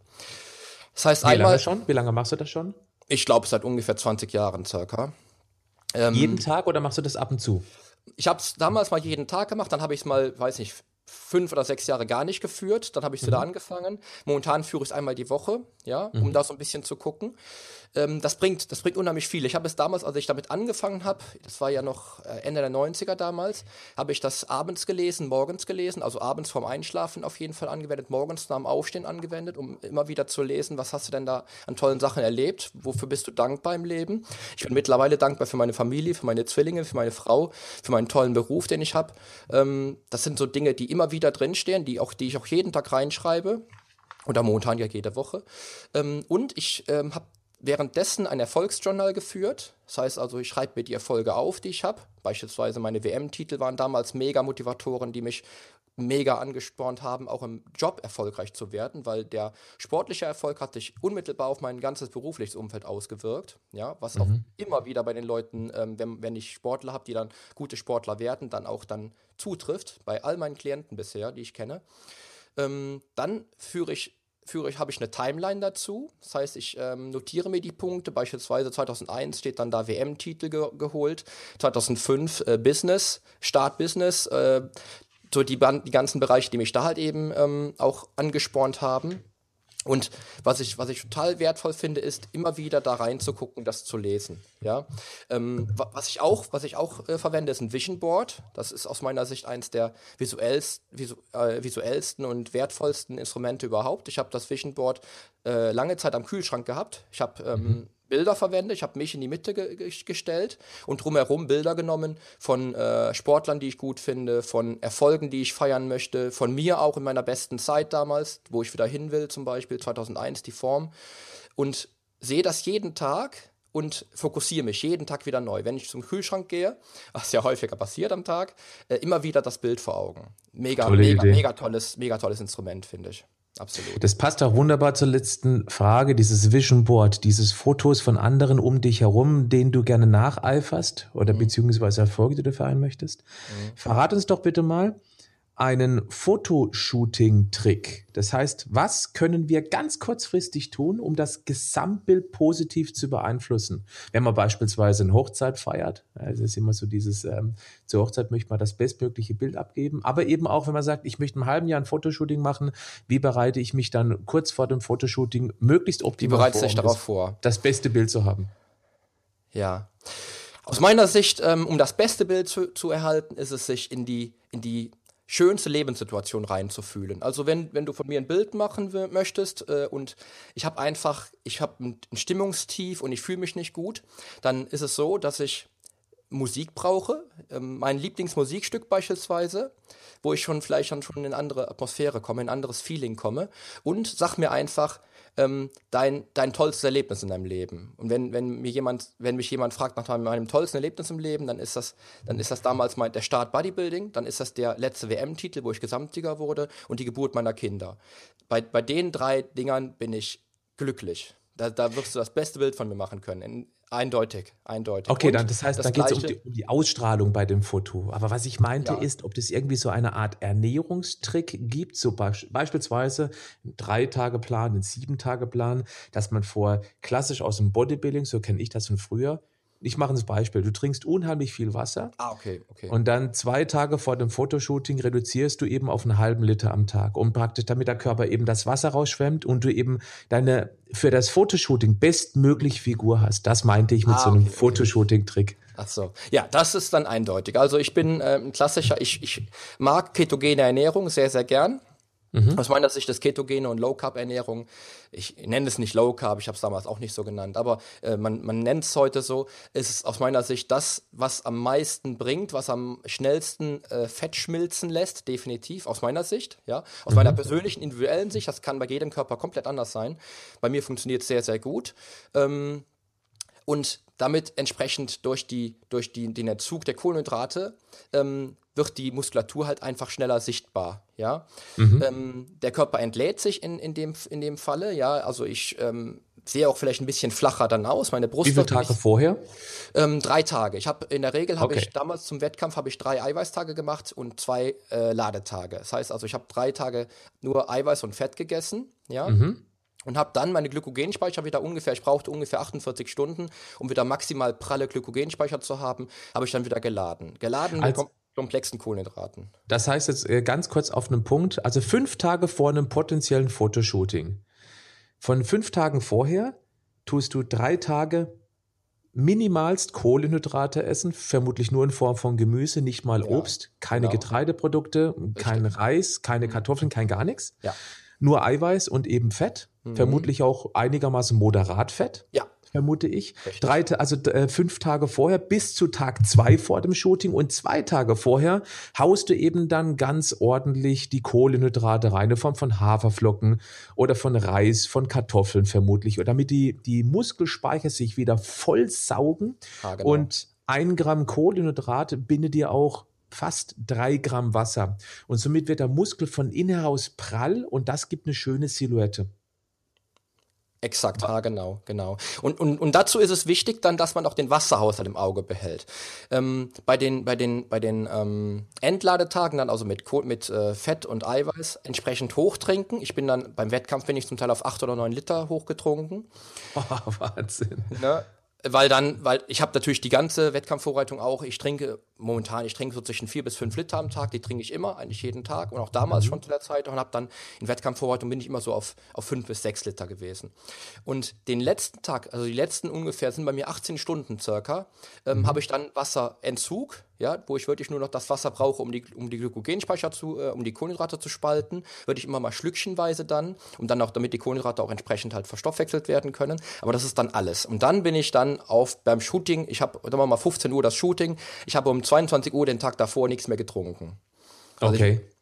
Das heißt wie einmal. Lange schon? Wie lange machst du das schon? Ich glaube seit ungefähr 20 Jahren circa. Ähm, jeden Tag oder machst du das ab und zu? Ich habe es damals mal jeden Tag gemacht, dann habe ich es mal, weiß nicht, fünf oder sechs Jahre gar nicht geführt. Dann habe ich es mhm. wieder angefangen. Momentan führe ich es einmal die Woche, ja, um mhm. da so ein bisschen zu gucken. Ähm, das, bringt, das bringt unheimlich viel. Ich habe es damals, als ich damit angefangen habe, das war ja noch äh, Ende der 90er damals, habe ich das abends gelesen, morgens gelesen, also abends vorm Einschlafen auf jeden Fall angewendet, morgens nach dem Aufstehen angewendet, um immer wieder zu lesen, was hast du denn da an tollen Sachen erlebt, wofür bist du dankbar im Leben. Ich bin mittlerweile dankbar für meine Familie, für meine Zwillinge, für meine Frau, für meinen tollen Beruf, den ich habe. Ähm, das sind so Dinge, die immer wieder drinstehen, die, auch, die ich auch jeden Tag reinschreibe. Oder momentan ja jede Woche. Ähm, und ich ähm, habe währenddessen ein Erfolgsjournal geführt. Das heißt also, ich schreibe mir die Erfolge auf, die ich habe. Beispielsweise meine WM-Titel waren damals Mega-Motivatoren, die mich mega angespornt haben, auch im Job erfolgreich zu werden, weil der sportliche Erfolg hat sich unmittelbar auf mein ganzes berufliches Umfeld ausgewirkt. Ja, was mhm. auch immer wieder bei den Leuten, ähm, wenn, wenn ich Sportler habe, die dann gute Sportler werden, dann auch dann zutrifft, bei all meinen Klienten bisher, die ich kenne. Ähm, dann führe ich führe ich, habe ich eine Timeline dazu. Das heißt, ich ähm, notiere mir die Punkte. Beispielsweise 2001 steht dann da WM-Titel ge geholt. 2005 äh, Business, Start Business. Äh, so die, die ganzen Bereiche, die mich da halt eben ähm, auch angespornt haben. Und was ich, was ich total wertvoll finde, ist immer wieder da reinzugucken, das zu lesen. Ja, ähm, was ich auch, was ich auch äh, verwende, ist ein Vision Board. Das ist aus meiner Sicht eines der visuellst, visu, äh, visuellsten und wertvollsten Instrumente überhaupt. Ich habe das Vision Board äh, lange Zeit am Kühlschrank gehabt. Ich habe ähm. Bilder verwende. Ich habe mich in die Mitte ge gestellt und drumherum Bilder genommen von äh, Sportlern, die ich gut finde, von Erfolgen, die ich feiern möchte, von mir auch in meiner besten Zeit damals, wo ich wieder hin will, zum Beispiel 2001 die Form und sehe das jeden Tag und fokussiere mich jeden Tag wieder neu. Wenn ich zum Kühlschrank gehe, was ja häufiger passiert am Tag, äh, immer wieder das Bild vor Augen. Mega, mega, mega tolles, mega tolles Instrument, finde ich. Absolut. Das passt auch wunderbar zur letzten Frage, dieses Vision Board, dieses Fotos von anderen um dich herum, denen du gerne nacheiferst oder mhm. beziehungsweise Erfolge, die du feiern möchtest. Mhm. Verrat uns doch bitte mal, einen Fotoshooting-Trick. Das heißt, was können wir ganz kurzfristig tun, um das Gesamtbild positiv zu beeinflussen? Wenn man beispielsweise eine Hochzeit feiert, es ist immer so dieses, ähm, zur Hochzeit möchte man das bestmögliche Bild abgeben, aber eben auch, wenn man sagt, ich möchte im halben Jahr ein Fotoshooting machen, wie bereite ich mich dann kurz vor dem Fotoshooting möglichst optimal vor, um darauf das, vor, das beste Bild zu haben? Ja. Aus meiner Sicht, ähm, um das beste Bild zu, zu erhalten, ist es sich in die, in die schönste Lebenssituation reinzufühlen. Also wenn, wenn du von mir ein Bild machen möchtest äh, und ich habe einfach, ich habe ein, ein Stimmungstief und ich fühle mich nicht gut, dann ist es so, dass ich Musik brauche, ähm, mein Lieblingsmusikstück beispielsweise, wo ich schon vielleicht dann schon in eine andere Atmosphäre komme, in ein anderes Feeling komme und sag mir einfach, ähm, dein, dein tollstes Erlebnis in deinem Leben. Und wenn, wenn, mir jemand, wenn mich jemand fragt nach meinem tollsten Erlebnis im Leben, dann ist das, dann ist das damals mein, der Start Bodybuilding, dann ist das der letzte WM-Titel, wo ich Gesamtsieger wurde und die Geburt meiner Kinder. Bei, bei den drei Dingern bin ich glücklich. Da, da wirst du das beste Bild von mir machen können. In, Eindeutig, eindeutig. Okay, dann, das heißt, das da geht es um, um, die Ausstrahlung bei dem Foto. Aber was ich meinte ja. ist, ob das irgendwie so eine Art Ernährungstrick gibt, so be beispielsweise ein Drei-Tage-Plan, ein Sieben-Tage-Plan, dass man vor klassisch aus dem Bodybuilding, so kenne ich das von früher, ich mache ein Beispiel. Du trinkst unheimlich viel Wasser. Ah, okay, okay. Und dann zwei Tage vor dem Fotoshooting reduzierst du eben auf einen halben Liter am Tag, um praktisch, damit der Körper eben das Wasser rausschwemmt und du eben deine für das Fotoshooting bestmögliche Figur hast. Das meinte ich mit ah, so einem okay, Fotoshooting-Trick. Ach so. Ja, das ist dann eindeutig. Also ich bin äh, ein klassischer, ich, ich mag ketogene Ernährung sehr, sehr gern. Mhm. Aus meiner Sicht ist ketogene und Low Carb Ernährung, ich nenne es nicht Low Carb, ich habe es damals auch nicht so genannt, aber äh, man, man nennt es heute so, ist es aus meiner Sicht das, was am meisten bringt, was am schnellsten äh, Fett schmilzen lässt, definitiv, aus meiner Sicht, ja, aus mhm. meiner persönlichen, individuellen Sicht, das kann bei jedem Körper komplett anders sein. Bei mir funktioniert es sehr, sehr gut. Ähm, und damit entsprechend durch, die, durch die, den Entzug der Kohlenhydrate ähm, wird die Muskulatur halt einfach schneller sichtbar. Ja? Mhm. Ähm, der Körper entlädt sich in, in, dem, in dem Falle. Ja? Also ich ähm, sehe auch vielleicht ein bisschen flacher dann aus. Meine Brust. Wie viele Tage nicht, vorher? Ähm, drei Tage. Ich habe in der Regel habe okay. ich damals zum Wettkampf habe ich drei Eiweißtage gemacht und zwei äh, Ladetage. Das heißt also, ich habe drei Tage nur Eiweiß und Fett gegessen. Ja. Mhm und habe dann meine Glykogenspeicher wieder ungefähr, ich brauchte ungefähr 48 Stunden, um wieder maximal pralle Glykogenspeicher zu haben, habe ich dann wieder geladen. Geladen als, komplexen Kohlenhydraten. Das heißt jetzt äh, ganz kurz auf einen Punkt, also fünf Tage vor einem potenziellen Fotoshooting. Von fünf Tagen vorher tust du drei Tage minimalst Kohlenhydrate essen, vermutlich nur in Form von Gemüse, nicht mal ja, Obst, keine genau. Getreideprodukte, Richtig. kein Reis, keine mhm. Kartoffeln, kein gar nichts. Ja. Nur Eiweiß und eben Fett, mhm. vermutlich auch einigermaßen moderat Fett. Ja vermute ich. Richtig. Drei, also äh, fünf Tage vorher bis zu Tag zwei vor dem Shooting und zwei Tage vorher haust du eben dann ganz ordentlich die Kohlenhydrate rein, in Form von Haferflocken oder von Reis, von Kartoffeln vermutlich, damit die, die Muskelspeicher sich wieder voll saugen ah, genau. und ein Gramm Kohlenhydrate bindet dir auch fast drei Gramm Wasser. Und somit wird der Muskel von innen heraus prall und das gibt eine schöne Silhouette. Exakt, ja, genau, genau. Und, und, und dazu ist es wichtig dann, dass man auch den Wasserhaushalt im Auge behält. Ähm, bei den, bei den, bei den ähm, Entladetagen dann also mit, mit äh, Fett und Eiweiß entsprechend hochtrinken. Ich bin dann, beim Wettkampf bin ich zum Teil auf acht oder neun Liter hochgetrunken. Oh, Wahnsinn. Ne? Weil dann, weil ich habe natürlich die ganze Wettkampfvorbereitung auch. Ich trinke momentan, ich trinke so zwischen vier bis fünf Liter am Tag. Die trinke ich immer, eigentlich jeden Tag und auch damals mhm. schon zu der Zeit. Und habe dann in Wettkampfvorbereitung bin ich immer so auf, auf fünf bis sechs Liter gewesen. Und den letzten Tag, also die letzten ungefähr sind bei mir 18 Stunden circa, ähm, mhm. habe ich dann Wasserentzug ja, wo ich wirklich nur noch das Wasser brauche, um die, um die Glykogenspeicher zu, äh, um die Kohlenhydrate zu spalten, würde ich immer mal schlückchenweise dann, um dann auch, damit die Kohlenhydrate auch entsprechend halt verstoffwechselt werden können. Aber das ist dann alles. Und dann bin ich dann auf beim Shooting, ich habe, sagen wir mal 15 Uhr das Shooting, ich habe um 22 Uhr den Tag davor nichts mehr getrunken. Also okay. Ich,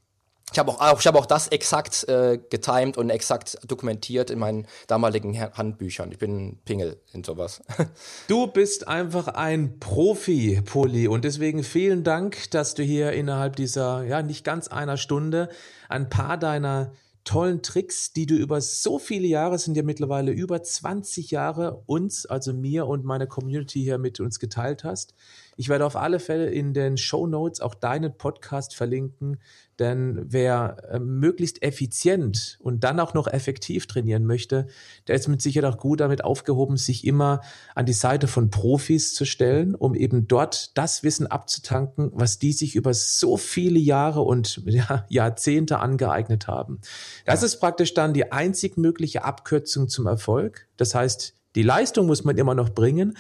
ich habe auch, ich hab auch das exakt äh, getimed und exakt dokumentiert in meinen damaligen Handbüchern. Ich bin Pingel in sowas. Du bist einfach ein Profi, Poli. Und deswegen vielen Dank, dass du hier innerhalb dieser, ja, nicht ganz einer Stunde ein paar deiner tollen Tricks, die du über so viele Jahre, sind ja mittlerweile über 20 Jahre, uns, also mir und meine Community hier mit uns geteilt hast. Ich werde auf alle Fälle in den Show Notes auch deinen Podcast verlinken, denn wer äh, möglichst effizient und dann auch noch effektiv trainieren möchte, der ist mit Sicherheit auch gut damit aufgehoben, sich immer an die Seite von Profis zu stellen, um eben dort das Wissen abzutanken, was die sich über so viele Jahre und ja, Jahrzehnte angeeignet haben. Das ist praktisch dann die einzig mögliche Abkürzung zum Erfolg. Das heißt, die Leistung muss man immer noch bringen,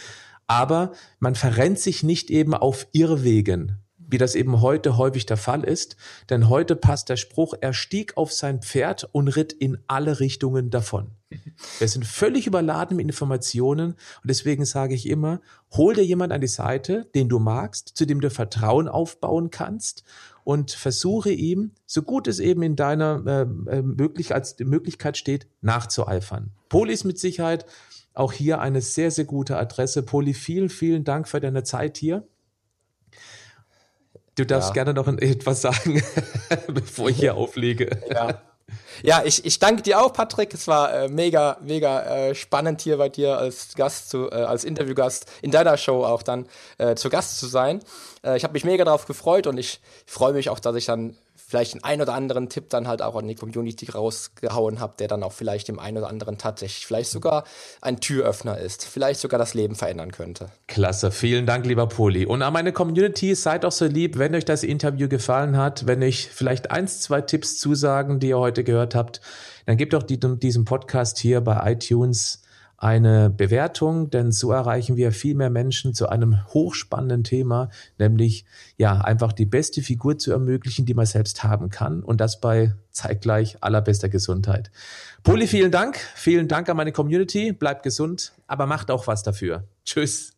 aber man verrennt sich nicht eben auf Irrwegen wie das eben heute häufig der Fall ist. Denn heute passt der Spruch, er stieg auf sein Pferd und ritt in alle Richtungen davon. Wir sind völlig überladen mit Informationen und deswegen sage ich immer, hol dir jemand an die Seite, den du magst, zu dem du Vertrauen aufbauen kannst und versuche ihm, so gut es eben in deiner äh, äh möglich, als Möglichkeit steht, nachzueifern. Poli ist mit Sicherheit auch hier eine sehr, sehr gute Adresse. Poli, vielen, vielen Dank für deine Zeit hier. Du darfst ja. gerne noch etwas sagen, bevor ich hier auflege. Ja. Ja, ich, ich danke dir auch, Patrick. Es war äh, mega, mega äh, spannend hier bei dir als Gast, zu, äh, als Interviewgast in deiner Show auch dann äh, zu Gast zu sein. Äh, ich habe mich mega darauf gefreut und ich freue mich auch, dass ich dann vielleicht den ein oder anderen Tipp dann halt auch an die Community rausgehauen habe, der dann auch vielleicht dem einen oder anderen tatsächlich vielleicht sogar ein Türöffner ist, vielleicht sogar das Leben verändern könnte. Klasse, vielen Dank, lieber Poli. Und an meine Community, seid auch so lieb, wenn euch das Interview gefallen hat, wenn euch vielleicht eins, zwei Tipps zusagen, die ihr heute gehört habt, dann gebt doch die, diesem Podcast hier bei iTunes eine Bewertung, denn so erreichen wir viel mehr Menschen zu einem hochspannenden Thema, nämlich ja einfach die beste Figur zu ermöglichen, die man selbst haben kann und das bei zeitgleich allerbester Gesundheit. Poli, vielen Dank, vielen Dank an meine Community, bleibt gesund, aber macht auch was dafür. Tschüss.